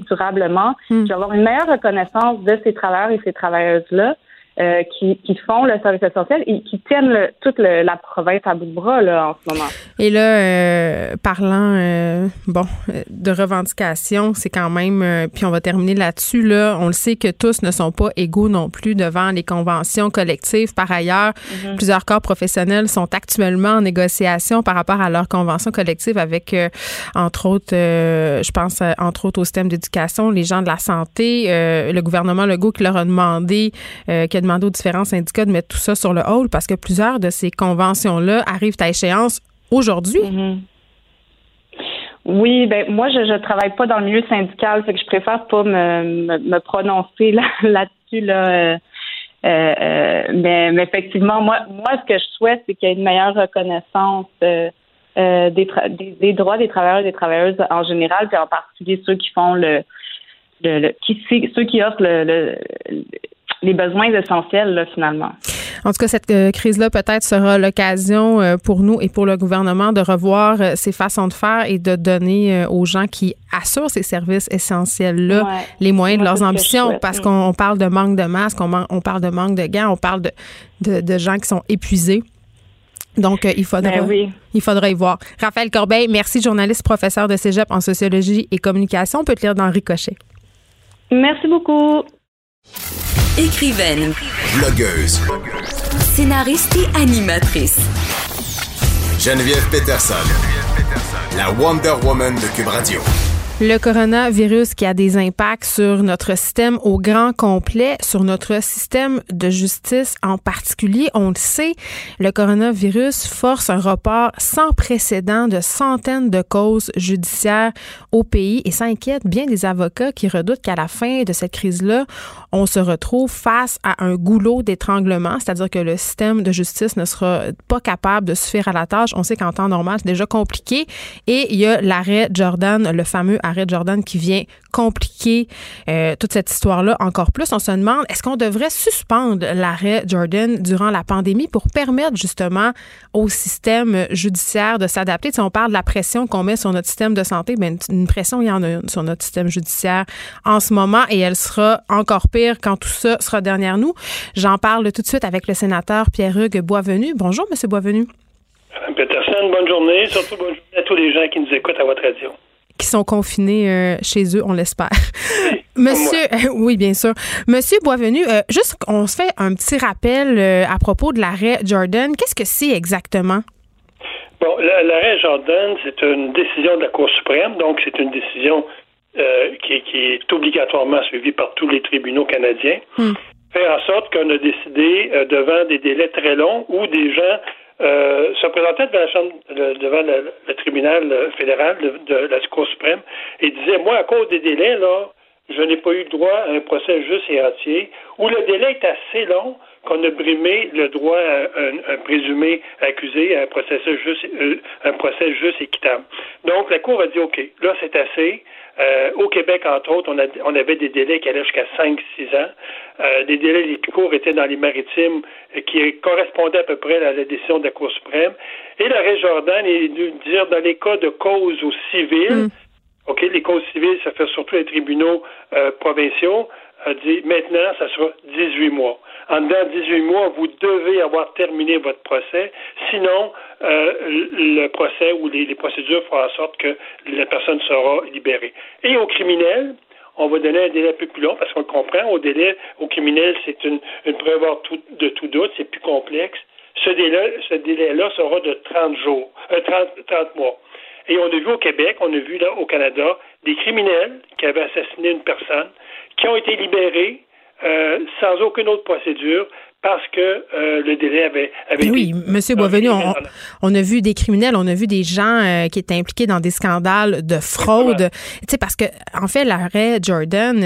durablement, avoir une meilleure reconnaissance de ces travailleurs et ces travailleuses-là. Euh, qui, qui, font le service essentiel et qui tiennent toute la province à bout de bras là, en ce moment. Et là, euh, parlant euh, bon de revendications, c'est quand même, puis on va terminer là-dessus. Là, on le sait que tous ne sont pas égaux non plus devant les conventions collectives. Par ailleurs, mm-hmm. plusieurs corps professionnels sont actuellement en négociation par rapport à leurs conventions collectives avec, entre autres, je pense entre autres au système d'éducation, les gens de la santé, le gouvernement Legault qui leur a demandé que demandé aux différents syndicats de mettre tout ça sur le hall parce que plusieurs de ces conventions-là arrivent à échéance aujourd'hui. Mm-hmm. Oui, ben moi je ne travaille pas dans le milieu syndical, fait que je préfère pas me, me, prononcer <laughs> là-dessus là. Euh, euh, euh, mais, effectivement, moi, moi, ce que je souhaite, c'est qu'il y ait une meilleure reconnaissance des, des, droits des travailleurs et des travailleuses en général, puis en particulier ceux qui font le, ceux qui offrent le, les besoins essentiels, là, finalement. En tout cas, cette euh, crise-là peut-être sera l'occasion euh, pour nous et pour le gouvernement de revoir euh, ces façons de faire et de donner aux gens qui assurent ces services essentiels-là les moyens de leurs ambitions. Parce qu'on parle de manque de masques, on, parle de manque de gants, on parle de, de, gens qui sont épuisés. Donc, il faudra, ben il faudra y voir. Raphaël Corbeil, merci, journaliste, professeur de cégep en sociologie et communication. On peut te lire dans Ricochet. Merci beaucoup. Écrivaine. Blogueuse. Scénariste et animatrice. Geneviève Peterson. La Wonder Woman de Cube Radio. Le coronavirus qui a des impacts sur notre système au grand complet, sur notre système de justice en particulier. On le sait, le coronavirus force un report sans précédent de centaines de causes judiciaires au pays et ça inquiète bien des avocats qui redoutent qu'à la fin de cette crise-là, on se retrouve face à un goulot d'étranglement, c'est-à-dire que le système de justice ne sera pas capable de suffire à la tâche. On sait qu'en temps normal, c'est déjà compliqué et il y a l'arrêt Jordan, le fameux arrêt Jordan qui vient compliquer euh, toute cette histoire-là encore plus. On se demande, est-ce qu'on devrait suspendre l'arrêt Jordan durant la pandémie pour permettre justement au système judiciaire de s'adapter? Si on parle de la pression qu'on met sur notre système de santé, bien, une pression, il y en a une sur notre système judiciaire en ce moment et elle sera encore pire quand tout ça sera derrière nous. J'en parle tout de suite avec le sénateur Pierre-Hugues Boisvenu. Bonjour, Monsieur Boisvenu. Peterson, bonne journée. Surtout bonne journée à tous les gens qui nous écoutent à votre radio qui sont confinés euh, chez eux, on l'espère. <laughs> Monsieur, <laughs> oui, bien sûr. Monsieur Boisvenu, euh, juste, on se fait un petit rappel euh, à propos de l'arrêt Jordan. Qu'est-ce que c'est exactement? Bon, l'arrêt Jordan, c'est une décision de la Cour suprême, donc c'est une décision qui, est obligatoirement suivie par tous les tribunaux canadiens. Hmm. Faire en sorte qu'on a décidé, devant des délais très longs, où des gens euh, se présentait devant, la chambre, devant le, tribunal fédéral de, la Cour suprême et disait, moi, à cause des délais, là, je n'ai pas eu le droit à un procès juste et entier, où le délai est assez long qu'on a brimé le droit à un, présumé accusé à un procès juste, euh, un procès juste équitable. Donc, la Cour a dit, OK, là, c'est assez. Euh, au Québec, entre autres, on, avait des délais qui allaient jusqu'à 5-6 ans. Euh, des délais les plus courts étaient dans les maritimes euh, qui correspondaient à peu près à la décision de la Cour suprême. Et l'arrêt Jordan est de dire dans les cas de cause au civil, mm. OK, les causes civiles, ça fait surtout les tribunaux provinciaux, a dit maintenant, ça sera 18 mois. En dedans 18 mois, vous devez avoir terminé votre procès. Sinon, euh, le procès ou les, procédures feront en sorte que la personne sera libérée. Et aux criminels, on va donner un délai peu plus long parce qu'on comprend. Au délai, au criminel, c'est une, une preuve de tout doute, c'est plus complexe. Ce délai, ce délai-là sera de 30 jours, 30, euh, 30 mois. Et on a vu au Québec, on a vu là au Canada, des criminels qui avaient assassiné une personne, qui ont été libérés euh, sans aucune autre procédure parce que euh, le délai avait, avait oui, Monsieur Boisvenu, on, on, a vu des criminels, on a vu des gens euh, qui étaient impliqués dans des scandales de fraude. Tu sais, parce que en fait, l'arrêt Jordan,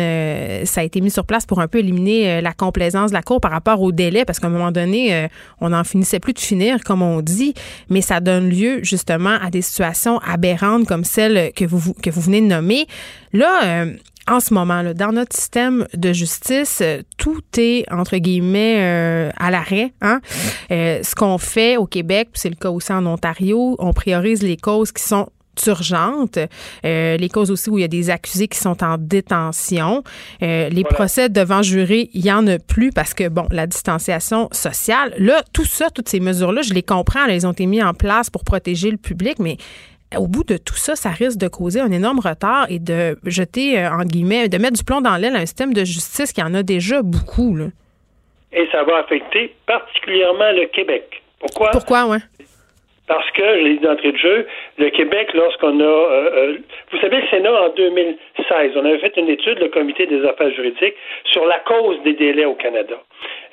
ça a été mis sur place pour un peu éliminer la complaisance de la cour par rapport au délai, parce qu'à un moment donné, on n'en finissait plus de finir, comme on dit, mais ça donne lieu justement à des situations aberrantes comme celle que vous que vous venez de nommer. Là en ce moment, là, dans notre système de justice, euh, tout est, entre guillemets, euh, à l'arrêt. Hein? Euh, ce qu'on fait au Québec, c'est le cas aussi en Ontario, on priorise les causes qui sont urgentes, les causes aussi où il y a des accusés qui sont en détention. les procès devant jury, il y en a plus parce que, bon, la distanciation sociale, là, tout ça, toutes ces mesures-là, je les comprends, elles ont été mises en place pour protéger le public, mais au bout de tout ça, ça risque de causer un énorme retard et de jeter, euh, en guillemets, de mettre du plomb dans l'aile à un système de justice qui en a déjà beaucoup. Et ça va affecter particulièrement le Québec. Pourquoi? Pourquoi, oui? Parce que, je l'ai dit d'entrée de jeu, le Québec, lorsqu'on a... Euh, euh, vous savez, le Sénat, en 2016, on avait fait une étude, le Comité des affaires juridiques, sur la cause des délais au Canada.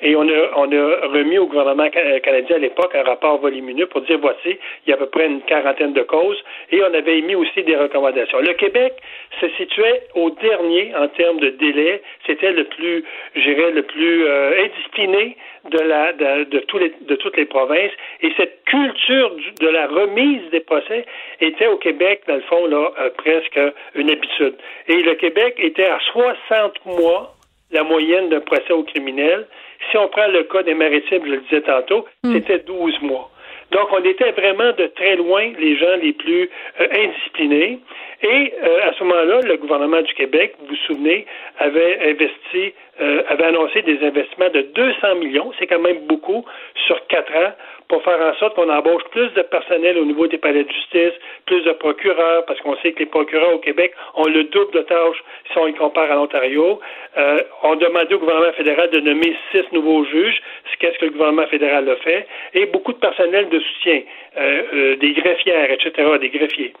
Et on a, on a remis au gouvernement canadien à l'époque un rapport volumineux pour dire voici, il y a à peu près une quarantaine de causes, et on avait émis aussi des recommandations. Le Québec se situait au dernier en termes de délai. C'était le plus, je dirais, le plus euh, indiscipliné de, la, de, de, tous les, de toutes les provinces. Et cette culture de la remise des procès était au Québec, dans le fond, là, euh, presque une habitude. Et le Québec était à 60 mois la moyenne d'un procès au criminel. Si on prend le cas des maritimes, je le disais tantôt, hmm. c'était 12 mois. Donc, on était vraiment de très loin les gens les plus euh, indisciplinés. Et euh, à ce moment-là, le gouvernement du Québec, vous vous souvenez, avait investi, euh, avait annoncé des investissements de 200 millions, c'est quand même beaucoup, sur quatre ans, pour faire en sorte qu'on embauche plus de personnel au niveau des palais de justice, plus de procureurs, parce qu'on sait que les procureurs au Québec ont le double de tâches si on y compare à l'Ontario. Euh, on demandait au gouvernement fédéral de nommer six nouveaux juges, ce qu'est-ce que le gouvernement fédéral a fait, et beaucoup de personnel de soutien, euh, euh, des greffières, etc., des greffiers.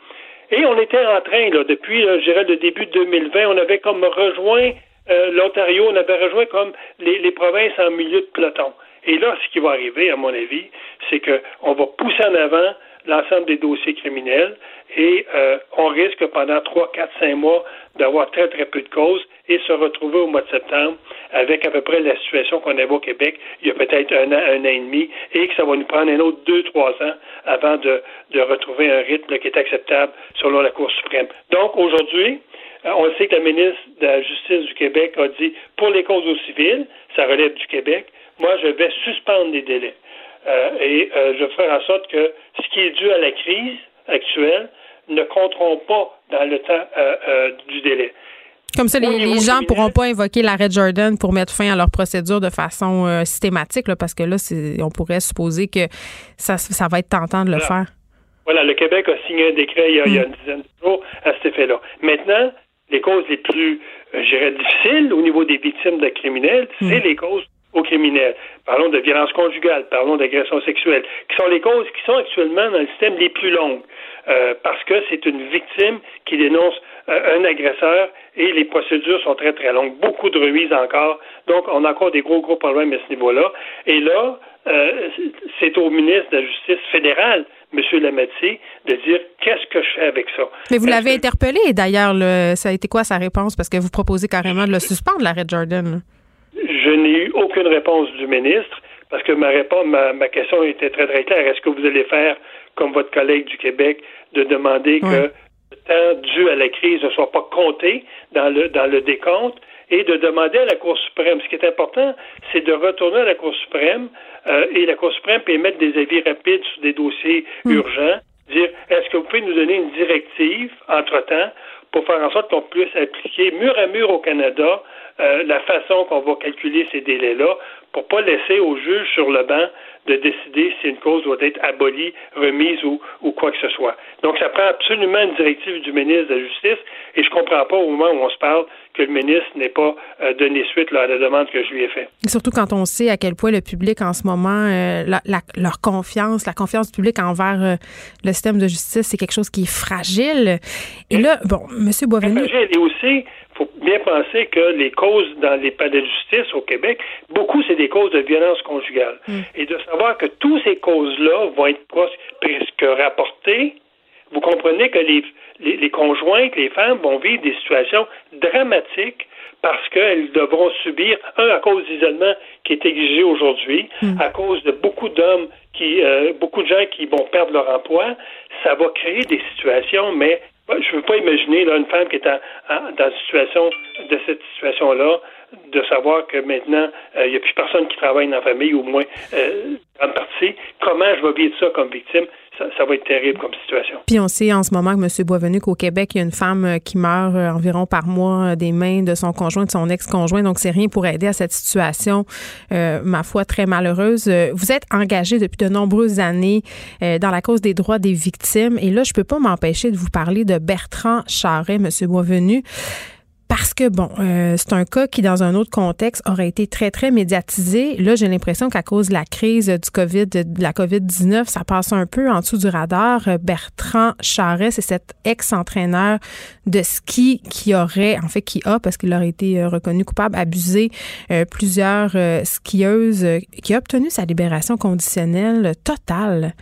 Et on était en train, là, depuis, je dirais, le début de 2020, on avait comme rejoint l'Ontario, on avait rejoint comme les, les provinces en milieu de peloton. Et là, ce qui va arriver, à mon avis, c'est qu'on va pousser en avant l'ensemble des dossiers criminels et euh, on risque pendant 3, 4, 5 mois d'avoir très, très peu de causes et se retrouver au mois de septembre avec à peu près la situation qu'on avait au Québec il y a peut-être un an, un an et demi et que ça va nous prendre un autre 2, 3 ans avant de, de retrouver un rythme qui est acceptable selon la Cour suprême. Donc, aujourd'hui, euh, on sait que la ministre de la Justice du Québec a dit pour les causes au civil, ça relève du Québec, moi, je vais suspendre les délais. Euh, et euh, je ferai en sorte que ce qui est dû à la crise actuelle ne compteront pas dans le temps euh, du délai. Comme ça, les, gens ne pourront pas invoquer l'arrêt Jordan pour mettre fin à leur procédure de façon systématique, parce que là, on pourrait supposer que ça, ça va être tentant de le faire. Voilà, le Québec a signé un décret il y a, il y a une mm. dizaine de jours à cet effet-là. Maintenant, les causes les plus, je dirais, difficiles au niveau des victimes de criminels, mm. c'est les causes aux criminels. Parlons de violence conjugale, parlons d'agression sexuelle, qui sont les causes qui sont actuellement dans le système les plus longues, euh, parce que c'est une victime qui dénonce euh, un agresseur et les procédures sont très, très longues. Beaucoup de remises encore. Donc, on a encore des gros, gros problèmes à ce niveau-là. Et là, euh, c'est au ministre de la Justice fédérale, M. Lametti, de dire qu'est-ce que je fais avec ça. Mais vous l'avez interpellé, d'ailleurs, ça a été quoi sa réponse? Parce que vous proposez carrément de le suspendre, l'arrêt Jordan. Je n'ai eu aucune réponse du ministre parce que ma réponse, ma, ma question était très, très claire. Est-ce que vous allez faire comme votre collègue du Québec de demander que le temps dû à la crise ne soit pas compté dans le, dans le décompte et de demander à la Cour suprême? Ce qui est important, c'est de retourner à la Cour suprême euh, et la Cour suprême peut émettre des avis rapides sur des dossiers hmm. urgents, dire est-ce que vous pouvez nous donner une directive entre-temps pour faire en sorte qu'on puisse appliquer mur à mur au Canada euh, la façon qu'on va calculer ces délais-là pour pas laisser au juge sur le banc de décider si une cause doit être abolie, remise ou, ou quoi que ce soit. Donc, ça prend absolument une directive du ministre de la Justice et je comprends pas au moment où on se parle que le ministre n'ait pas euh, donné suite à la demande que je lui ai faite. Surtout quand on sait à quel point le public en ce moment, euh, leur confiance, la confiance du public envers euh, le système de justice, c'est quelque chose qui est fragile. Et là, bon, M. Boisvenu... Fragile et aussi, faut bien penser que les causes dans les palais de justice au Québec, beaucoup, c'est des causes de violence conjugale. Mm. Et de savoir que toutes ces causes-là vont être presque rapportées, vous comprenez que les, les, les, conjointes, les femmes vont vivre des situations dramatiques parce qu'elles devront subir, un, à cause d'isolement qui est exigé aujourd'hui, mm. à cause de beaucoup d'hommes qui, euh, beaucoup de gens qui vont perdre leur emploi, ça va créer des situations, mais je ne veux pas imaginer là, une femme qui est dans une situation de cette situation-là, de savoir que maintenant, euh, il n'y a plus personne qui travaille dans la famille, au moins euh, en partie. Comment je vais vivre ça comme victime? Ça, va être terrible comme situation. Puis on sait en ce moment que M. Boisvenu qu'au Québec, il y a une femme euh, qui meurt environ par mois des mains de son conjoint, de son ex-conjoint. Donc, c'est rien pour aider à cette situation, ma foi, très malheureuse. Vous êtes engagé depuis de nombreuses années dans la cause des droits des victimes. Et là, je peux pas m'empêcher de vous parler de Bertrand Charret, M. Boisvenu. Parce que, bon, euh, c'est un cas qui, dans un autre contexte, aurait été très, très médiatisé. Là, j'ai l'impression qu'à cause de la crise du COVID, de la COVID-19, ça passe un peu en dessous du radar. Euh, Bertrand Charret, c'est cet ex-entraîneur de ski qui aurait, en fait, qui a, parce qu'il aurait été euh, reconnu coupable, abusé plusieurs skieuses, qui a obtenu sa libération conditionnelle totale.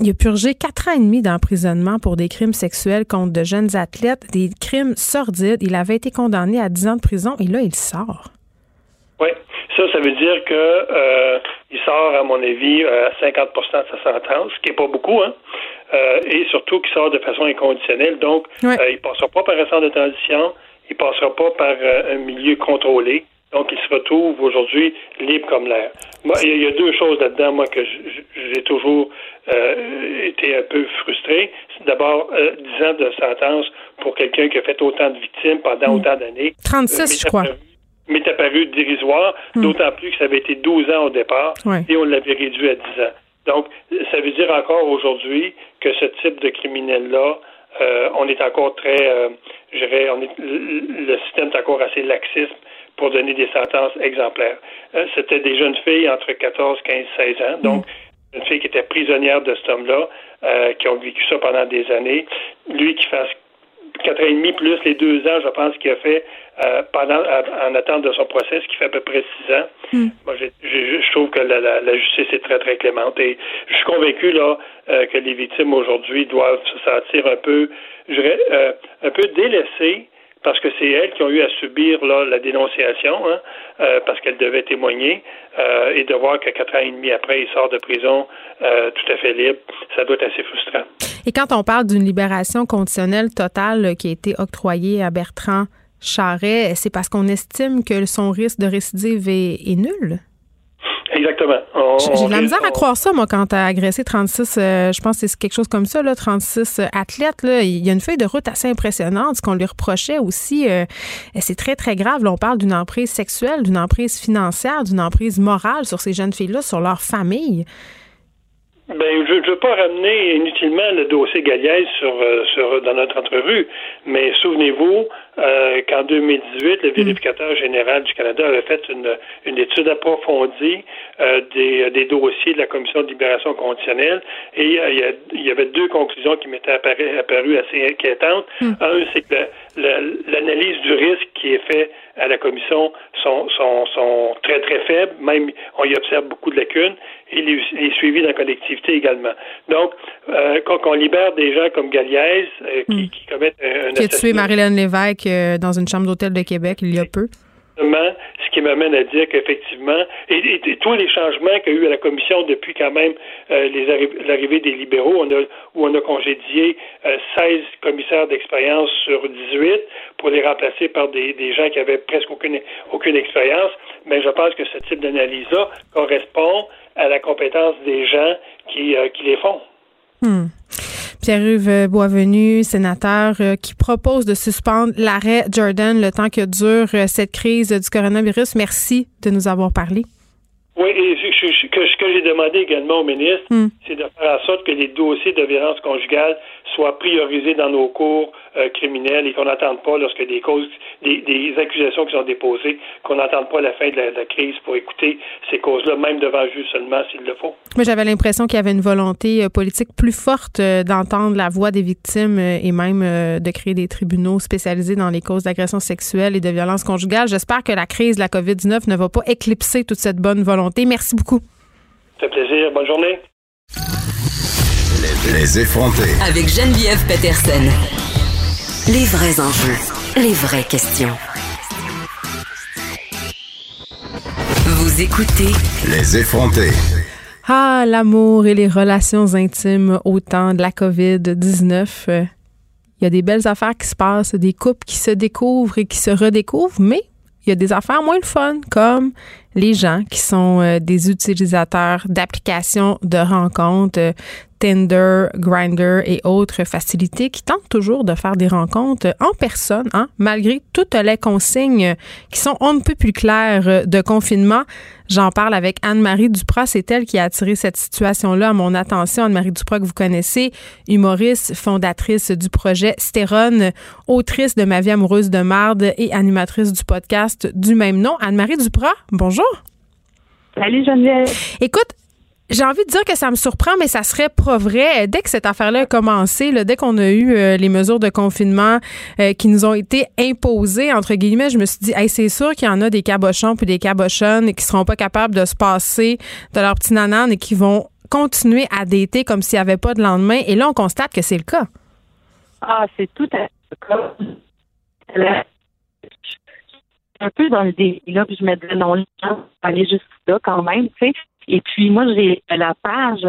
Il a purgé quatre ans et demi d'emprisonnement pour des crimes sexuels contre de jeunes athlètes, des crimes sordides. Il avait été condamné à 10 ans de prison et là, il sort. Oui, ça, ça veut dire que euh, il sort, à mon avis, à 50% de sa sentence, ce qui n'est pas beaucoup, hein? Euh, et surtout qu'il sort de façon inconditionnelle. Donc, euh, il ne passera pas par un centre de transition, il ne passera pas par un milieu contrôlé. Donc, il se retrouve aujourd'hui libre comme l'air. il y, a deux choses là-dedans, moi, que j'ai toujours euh, été un peu frustré. D'abord, euh, 10 ans de sentence pour quelqu'un qui a fait autant de victimes pendant mm. autant d'années. 36, je crois. M'est apparu dérisoire, mm. d'autant plus que ça avait été 12 ans au départ et on l'avait réduit à 10 ans. Donc, ça veut dire encore aujourd'hui que ce type de criminel-là, euh, on est encore très, euh, je dirais, on est, le système est encore assez laxiste pour donner des sentences exemplaires. Euh, c'était des jeunes filles entre 14, 15, 16 ans, donc mm. une fille qui était prisonnière de cet homme-là, euh, qui ont vécu ça pendant des années. Lui qui fasse quatre ans et demi plus les deux ans, je pense qu'il a fait euh, pendant en attente de son procès, ce qui fait à peu près six ans. Mm. Moi, je, je, trouve que la, la, la, justice est très très clémente et je suis convaincu là que les victimes aujourd'hui doivent se sentir un peu, je dirais, un peu délaissées parce que c'est elles qui ont eu à subir la dénonciation, hein, euh, parce qu'elles devaient témoigner, euh, et de voir que quatre ans et demi après, il sort de prison euh, tout à fait libre, ça doit être assez frustrant. Et quand on parle d'une libération conditionnelle totale qui a été octroyée à Bertrand Charret, c'est parce qu'on estime que son risque de récidive est, nul? Exactement. J'ai de la misère à croire ça, moi, quand tu as agressé 36, euh, je pense que c'est quelque chose comme ça, là, 36 euh, athlètes. Là, il y a une feuille de route assez impressionnante. Ce qu'on lui reprochait aussi, euh, c'est très, très grave. Là, on parle d'une emprise sexuelle, d'une emprise financière, d'une emprise morale sur ces jeunes filles-là, sur leur famille. Ben, je ne veux pas ramener inutilement le dossier Galliès sur, sur, dans notre entrevue, mais souvenez-vous euh, qu'en 2018, le mm. vérificateur général du Canada avait fait une, une étude approfondie euh, des, des, dossiers de la Commission de libération conditionnelle et il y, avait deux conclusions qui m'étaient apparues, assez inquiétantes. Mm. Un, c'est que l'analyse du risque qui est fait à la commission sont, sont, sont très, très faibles. Même, on y observe beaucoup de lacunes. Et les, les suivis dans la collectivité également. Donc, euh, quand on libère des gens comme Galliès, euh, qui, hmm. qui, commettent un, Qui a tué Marilyn Lévesque euh, dans une chambre d'hôtel de Québec il y a peu ce qui m'amène à dire qu'effectivement, et, tous les changements qu'il y a eu à la commission depuis quand même euh, l'arrivée des libéraux, on a, où on a congédié 16 euh, commissaires d'expérience sur 18 pour les remplacer par des, gens qui avaient presque aucune, aucune expérience, mais je pense que ce type d'analyse-là correspond à la compétence des gens qui, euh, qui les font. Hmm. Pierre-Yves Boisvenu, sénateur, euh, qui propose de suspendre l'arrêt Jordan le temps que dure euh, cette crise du coronavirus. Merci de nous avoir parlé. Oui, et ce que j'ai demandé également au ministre, hmm. c'est de faire en sorte que les dossiers de violence conjugale soient priorisés dans nos cours euh, criminels et qu'on n'attende pas lorsque des causes, des, accusations qui sont déposées, qu'on n'attende pas la fin de la, crise pour écouter ces causes-là, même devant juge seulement s'il le faut. Moi, j'avais l'impression qu'il y avait une volonté euh, politique plus forte euh, d'entendre la voix des victimes et même de créer des tribunaux spécialisés dans les causes d'agression sexuelle et de violence conjugale. J'espère que la crise de la COVID-19 ne va pas éclipser toute cette bonne volonté. Merci beaucoup. Ça fait plaisir. Bonne journée. Les effronter. Avec Geneviève Peterson. Les vrais enjeux. Les vraies questions. Vous écoutez. Les effronter. Ah, l'amour et les relations intimes au temps de la COVID-19. Il y a des belles affaires qui se passent, des couples qui se découvrent et qui se redécouvrent, mais il y a des affaires moins le fun, comme les gens qui sont euh, des utilisateurs d'applications de rencontres, euh, Tinder, Grinder et autres facilités qui tentent toujours de faire des rencontres en personne, hein, malgré toutes les consignes qui sont on ne peut plus claires de confinement. J'en parle avec Anne-Marie Duprat. C'est elle qui a attiré cette situation-là à mon attention. Anne-Marie Duprat, que vous connaissez, humoriste, fondatrice du projet Stérone, autrice de Ma vie amoureuse de marde et animatrice du podcast du même nom. Anne-Marie Duprat, bonjour. Salut Geneviève. Écoute, j'ai envie de dire que ça me surprend, mais ça serait pas vrai. Dès que cette affaire-là a commencé, dès qu'on a eu euh, les mesures de confinement euh, qui nous ont été imposées, entre guillemets, je me suis dit, c'est sûr qu'il y en a des cabochons puis des cabochonnes qui seront pas capables de se passer de leur petit nanan et qui vont continuer à dater comme s'il n'y avait pas de lendemain. Et là, on constate que c'est le cas. Ah, c'est tout à fait le cas. Un peu dans le délai, là, puis je me disais, non, aller juste là quand même, tu sais. Et puis, moi, j'ai la page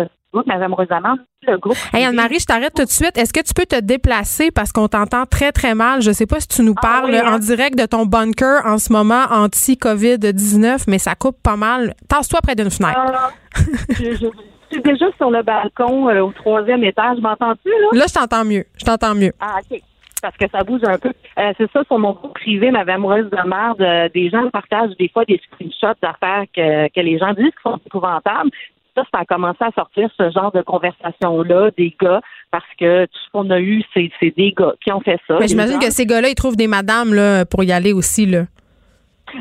Madame Rosamond, le groupe. Hey, Anne-Marie, je t'arrête tout de suite. Est-ce que tu peux te déplacer parce qu'on t'entend très, très mal? Je ne sais pas si tu nous ah parles en hein? direct de ton bunker en ce moment anti-COVID-19, mais ça coupe pas mal. Tasse-toi près d'une fenêtre. Ah, je, suis déjà sur le balcon euh, au troisième étage. M'entends-tu, là? Là, je t'entends mieux. Je t'entends mieux. Ah, OK parce que ça bouge un peu. Euh, c'est ça, sur mon groupe privé, ma amoureuse de merde, euh, des gens partagent des fois des screenshots d'affaires que, que les gens disent qui sont épouvantables. Ça, ça a commencé à sortir ce genre de conversation-là des gars parce que tout ce qu'on a eu, c'est, des gars qui ont fait ça. Mais j'imagine que ces gars-là, ils trouvent des madames là, pour y aller aussi. Là.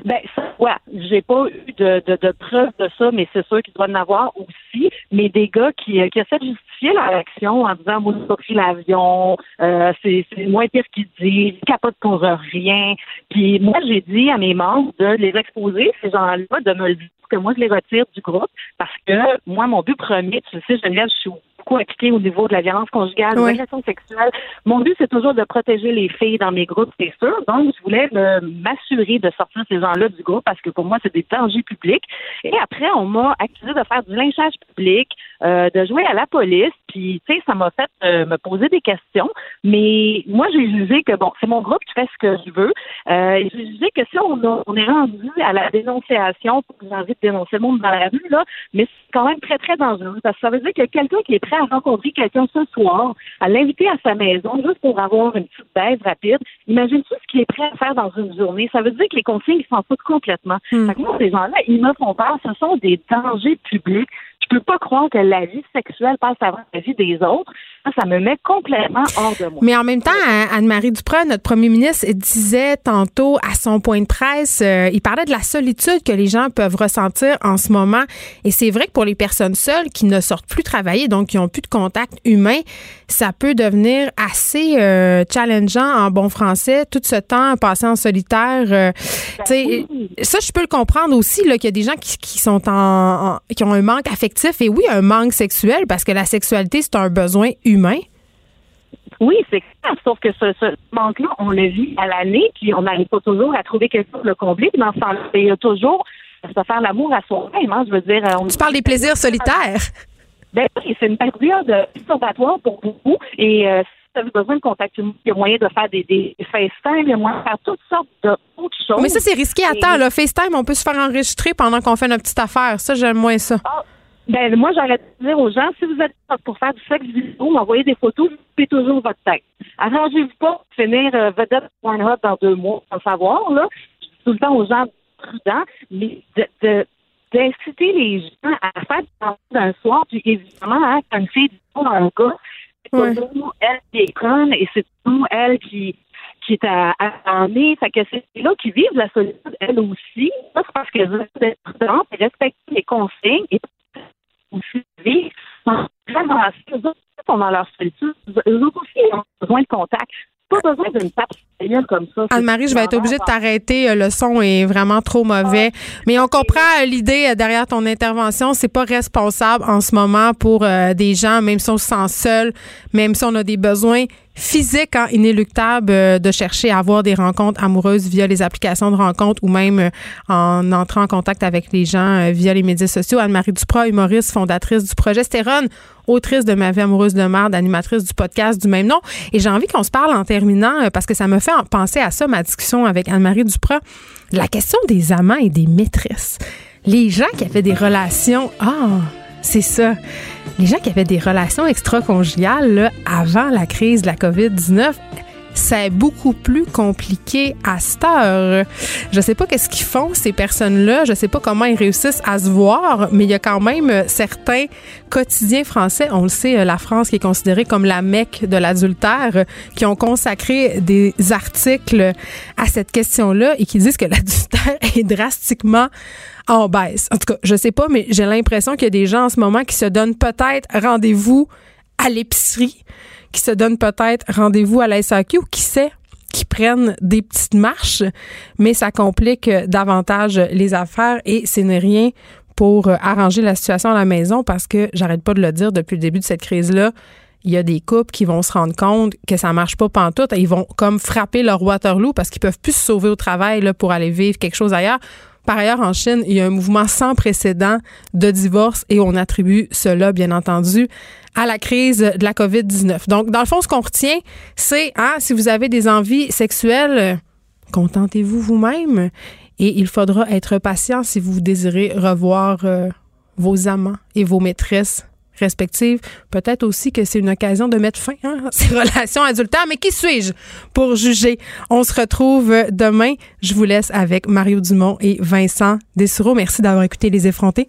Ben, ça, ouais, j'ai pas eu de, de, de preuves de ça, mais c'est sûr qu'il doit en avoir aussi. Mais des gars qui, qui essaient de justifier leur action en disant, moi, j'ai pas pris l'avion, euh, c'est, moins pire qu'ils disent, ils capotent pour rien. Puis moi, j'ai dit à mes membres de les exposer, ces gens-là, de me le dire que moi, je les retire du groupe parce que moi, mon but premier, tu sais, Geneviève, je suis beaucoup appliqué au niveau de la violence conjugale, de l'agression sexuelle. Mon but, c'est toujours de protéger les filles dans mes groupes, c'est sûr. Donc, je voulais m'assurer de sortir ces gens-là du groupe parce que pour moi, c'est des dangers publics. Et après, on m'a accusé de faire du lynchage public, euh, de jouer à la police. Puis, tu sais, ça m'a fait euh, me poser des questions. Mais moi, j'ai jugé que, bon, c'est mon groupe qui fait ce que je veux. Euh, j'ai jugé que si on, on est rendu à la dénonciation, j'ai envie de dénoncer le monde dans la rue, là, mais c'est quand même très, très dangereux. Parce que ça veut dire que quelqu'un qui est prêt à rencontrer quelqu'un ce soir, à l'inviter à sa maison, juste pour avoir une petite baisse rapide, imagine-tu ce qu'il est prêt à faire dans une journée? Ça veut dire que les consignes s'en foutent complètement. Hmm. moi, ces gens-là, ils me font peur. Ce sont des dangers publics. Je peux pas croire que la vie sexuelle passe avant la vie des autres. Ça, me met complètement hors de moi. Mais en même temps, Anne-Marie Duprat, notre premier ministre, disait tantôt à son point de presse, euh, il parlait de la solitude que les gens peuvent ressentir en ce moment. Et c'est vrai que pour les personnes seules qui ne sortent plus travailler, donc qui n'ont plus de contact humain, ça peut devenir assez euh, challengeant en bon français, tout ce temps passé en solitaire. Euh, ben Ça, je peux le comprendre aussi, qu'il y a des gens qui, sont en, qui ont un manque affectif et oui, un manque sexuel parce que la sexualité, c'est un besoin humain humain? Oui, c'est clair. Sauf que ce, manque-là, on le vit à l'année, puis on n'arrive pas toujours à trouver quelque chose de le combler. Dans ce temps-là, il y a toujours à faire l'amour à soi-même. Hein, je veux dire. On... Tu parles des plaisirs solitaires. Ben oui, c'est une période disturbatoire pour beaucoup. Et euh, si tu as besoin de contact il y a moyen de faire des, des FaceTime, il y a moyen de faire toutes sortes d'autres choses. Mais ça, c'est risqué. Attends, le FaceTime, on peut se faire enregistrer pendant qu'on fait notre petite affaire. Ça, j'aime moins ça. Ah, ben, moi, j'arrête de dire aux gens, si vous êtes pour faire du sexe vidéo, m'envoyer des photos, vous coupez toujours votre tête. Arrangez-vous pas pour finir euh, vedette Pornhub dans deux mois, sans savoir, là. Je dis tout le temps aux gens prudents, mais de, d'inciter les gens à faire d'un soir, puis évidemment, hein, quand une fille dit un gars, c'est ouais. toujours elle qui est conne et c'est toujours elle qui, qui est à, à Fait que c'est là qui vivent la solitude, elle aussi. Ça, c'est parce qu'elles veulent être prudentes et respecter les consignes et aussi vivre vraiment eux autres sont dans leur solitude. Eux autres aussi ont besoin de contact. Pas besoin d'une tape comme ça. Anne-Marie, je vais être obligée de t'arrêter. Euh, le son est vraiment trop mauvais. Mais on comprend euh, l'idée euh, derrière ton intervention. C'est pas responsable en ce moment pour des gens, même si on se sent seul, même si on a des besoins physique hein, inéluctable euh, de chercher à avoir des rencontres amoureuses via les applications de rencontres ou même euh, en entrant en contact avec les gens euh, via les médias sociaux. Anne-Marie Duprat, humoriste, fondatrice du projet Stérone, autrice de Ma vie amoureuse de merde, animatrice du podcast du même nom. Et j'ai envie qu'on se parle en terminant parce que ça me fait penser à ça, ma discussion avec Anne-Marie Duprat. La question des amants et des maîtresses. Les gens qui avaient des relations... Ah, c'est ça les gens qui avaient des relations extra-conjugales avant la crise de la COVID-19, c'est beaucoup plus compliqué à cette heure. Je sais pas qu'est-ce qu'ils font ces personnes-là, je sais pas comment ils réussissent à se voir, mais il y a quand même certains quotidiens français, on le sait, la France qui est considérée comme la Mecque de l'adultère, qui ont consacré des articles à cette question-là et qui disent que <laughs> l'adultère est drastiquement en baisse. En tout cas, je sais pas, mais j'ai l'impression qu'il y a des gens en ce moment qui se donnent peut-être rendez-vous à l'épicerie, qui se donnent peut-être rendez-vous à la SAQ, qui sait, qui prennent des petites marches, mais ça complique davantage les affaires et ce n'est rien pour arranger la situation à la maison parce que j'arrête pas de le dire depuis le début de cette crise-là. Il y a des couples qui vont se rendre compte que ça marche pas pantoute. Ils vont comme frapper leur Waterloo parce qu'ils peuvent plus se sauver au travail là, pour aller vivre quelque chose ailleurs. Par ailleurs, en Chine, il y a un mouvement sans précédent de divorce et on attribue cela, bien entendu, à la crise de la COVID-19. Donc, dans le fond, ce qu'on retient, c'est, hein, si vous avez des envies sexuelles, contentez-vous vous-même et il faudra être patient si vous désirez revoir euh, vos amants et vos maîtresses respectives. Peut-être aussi que c'est une occasion de mettre fin hein, à ces <laughs> relations adultères. Mais qui suis-je pour juger? On se retrouve demain. Je vous laisse avec Mario Dumont et Vincent Dessureau. Merci d'avoir écouté Les Effrontés.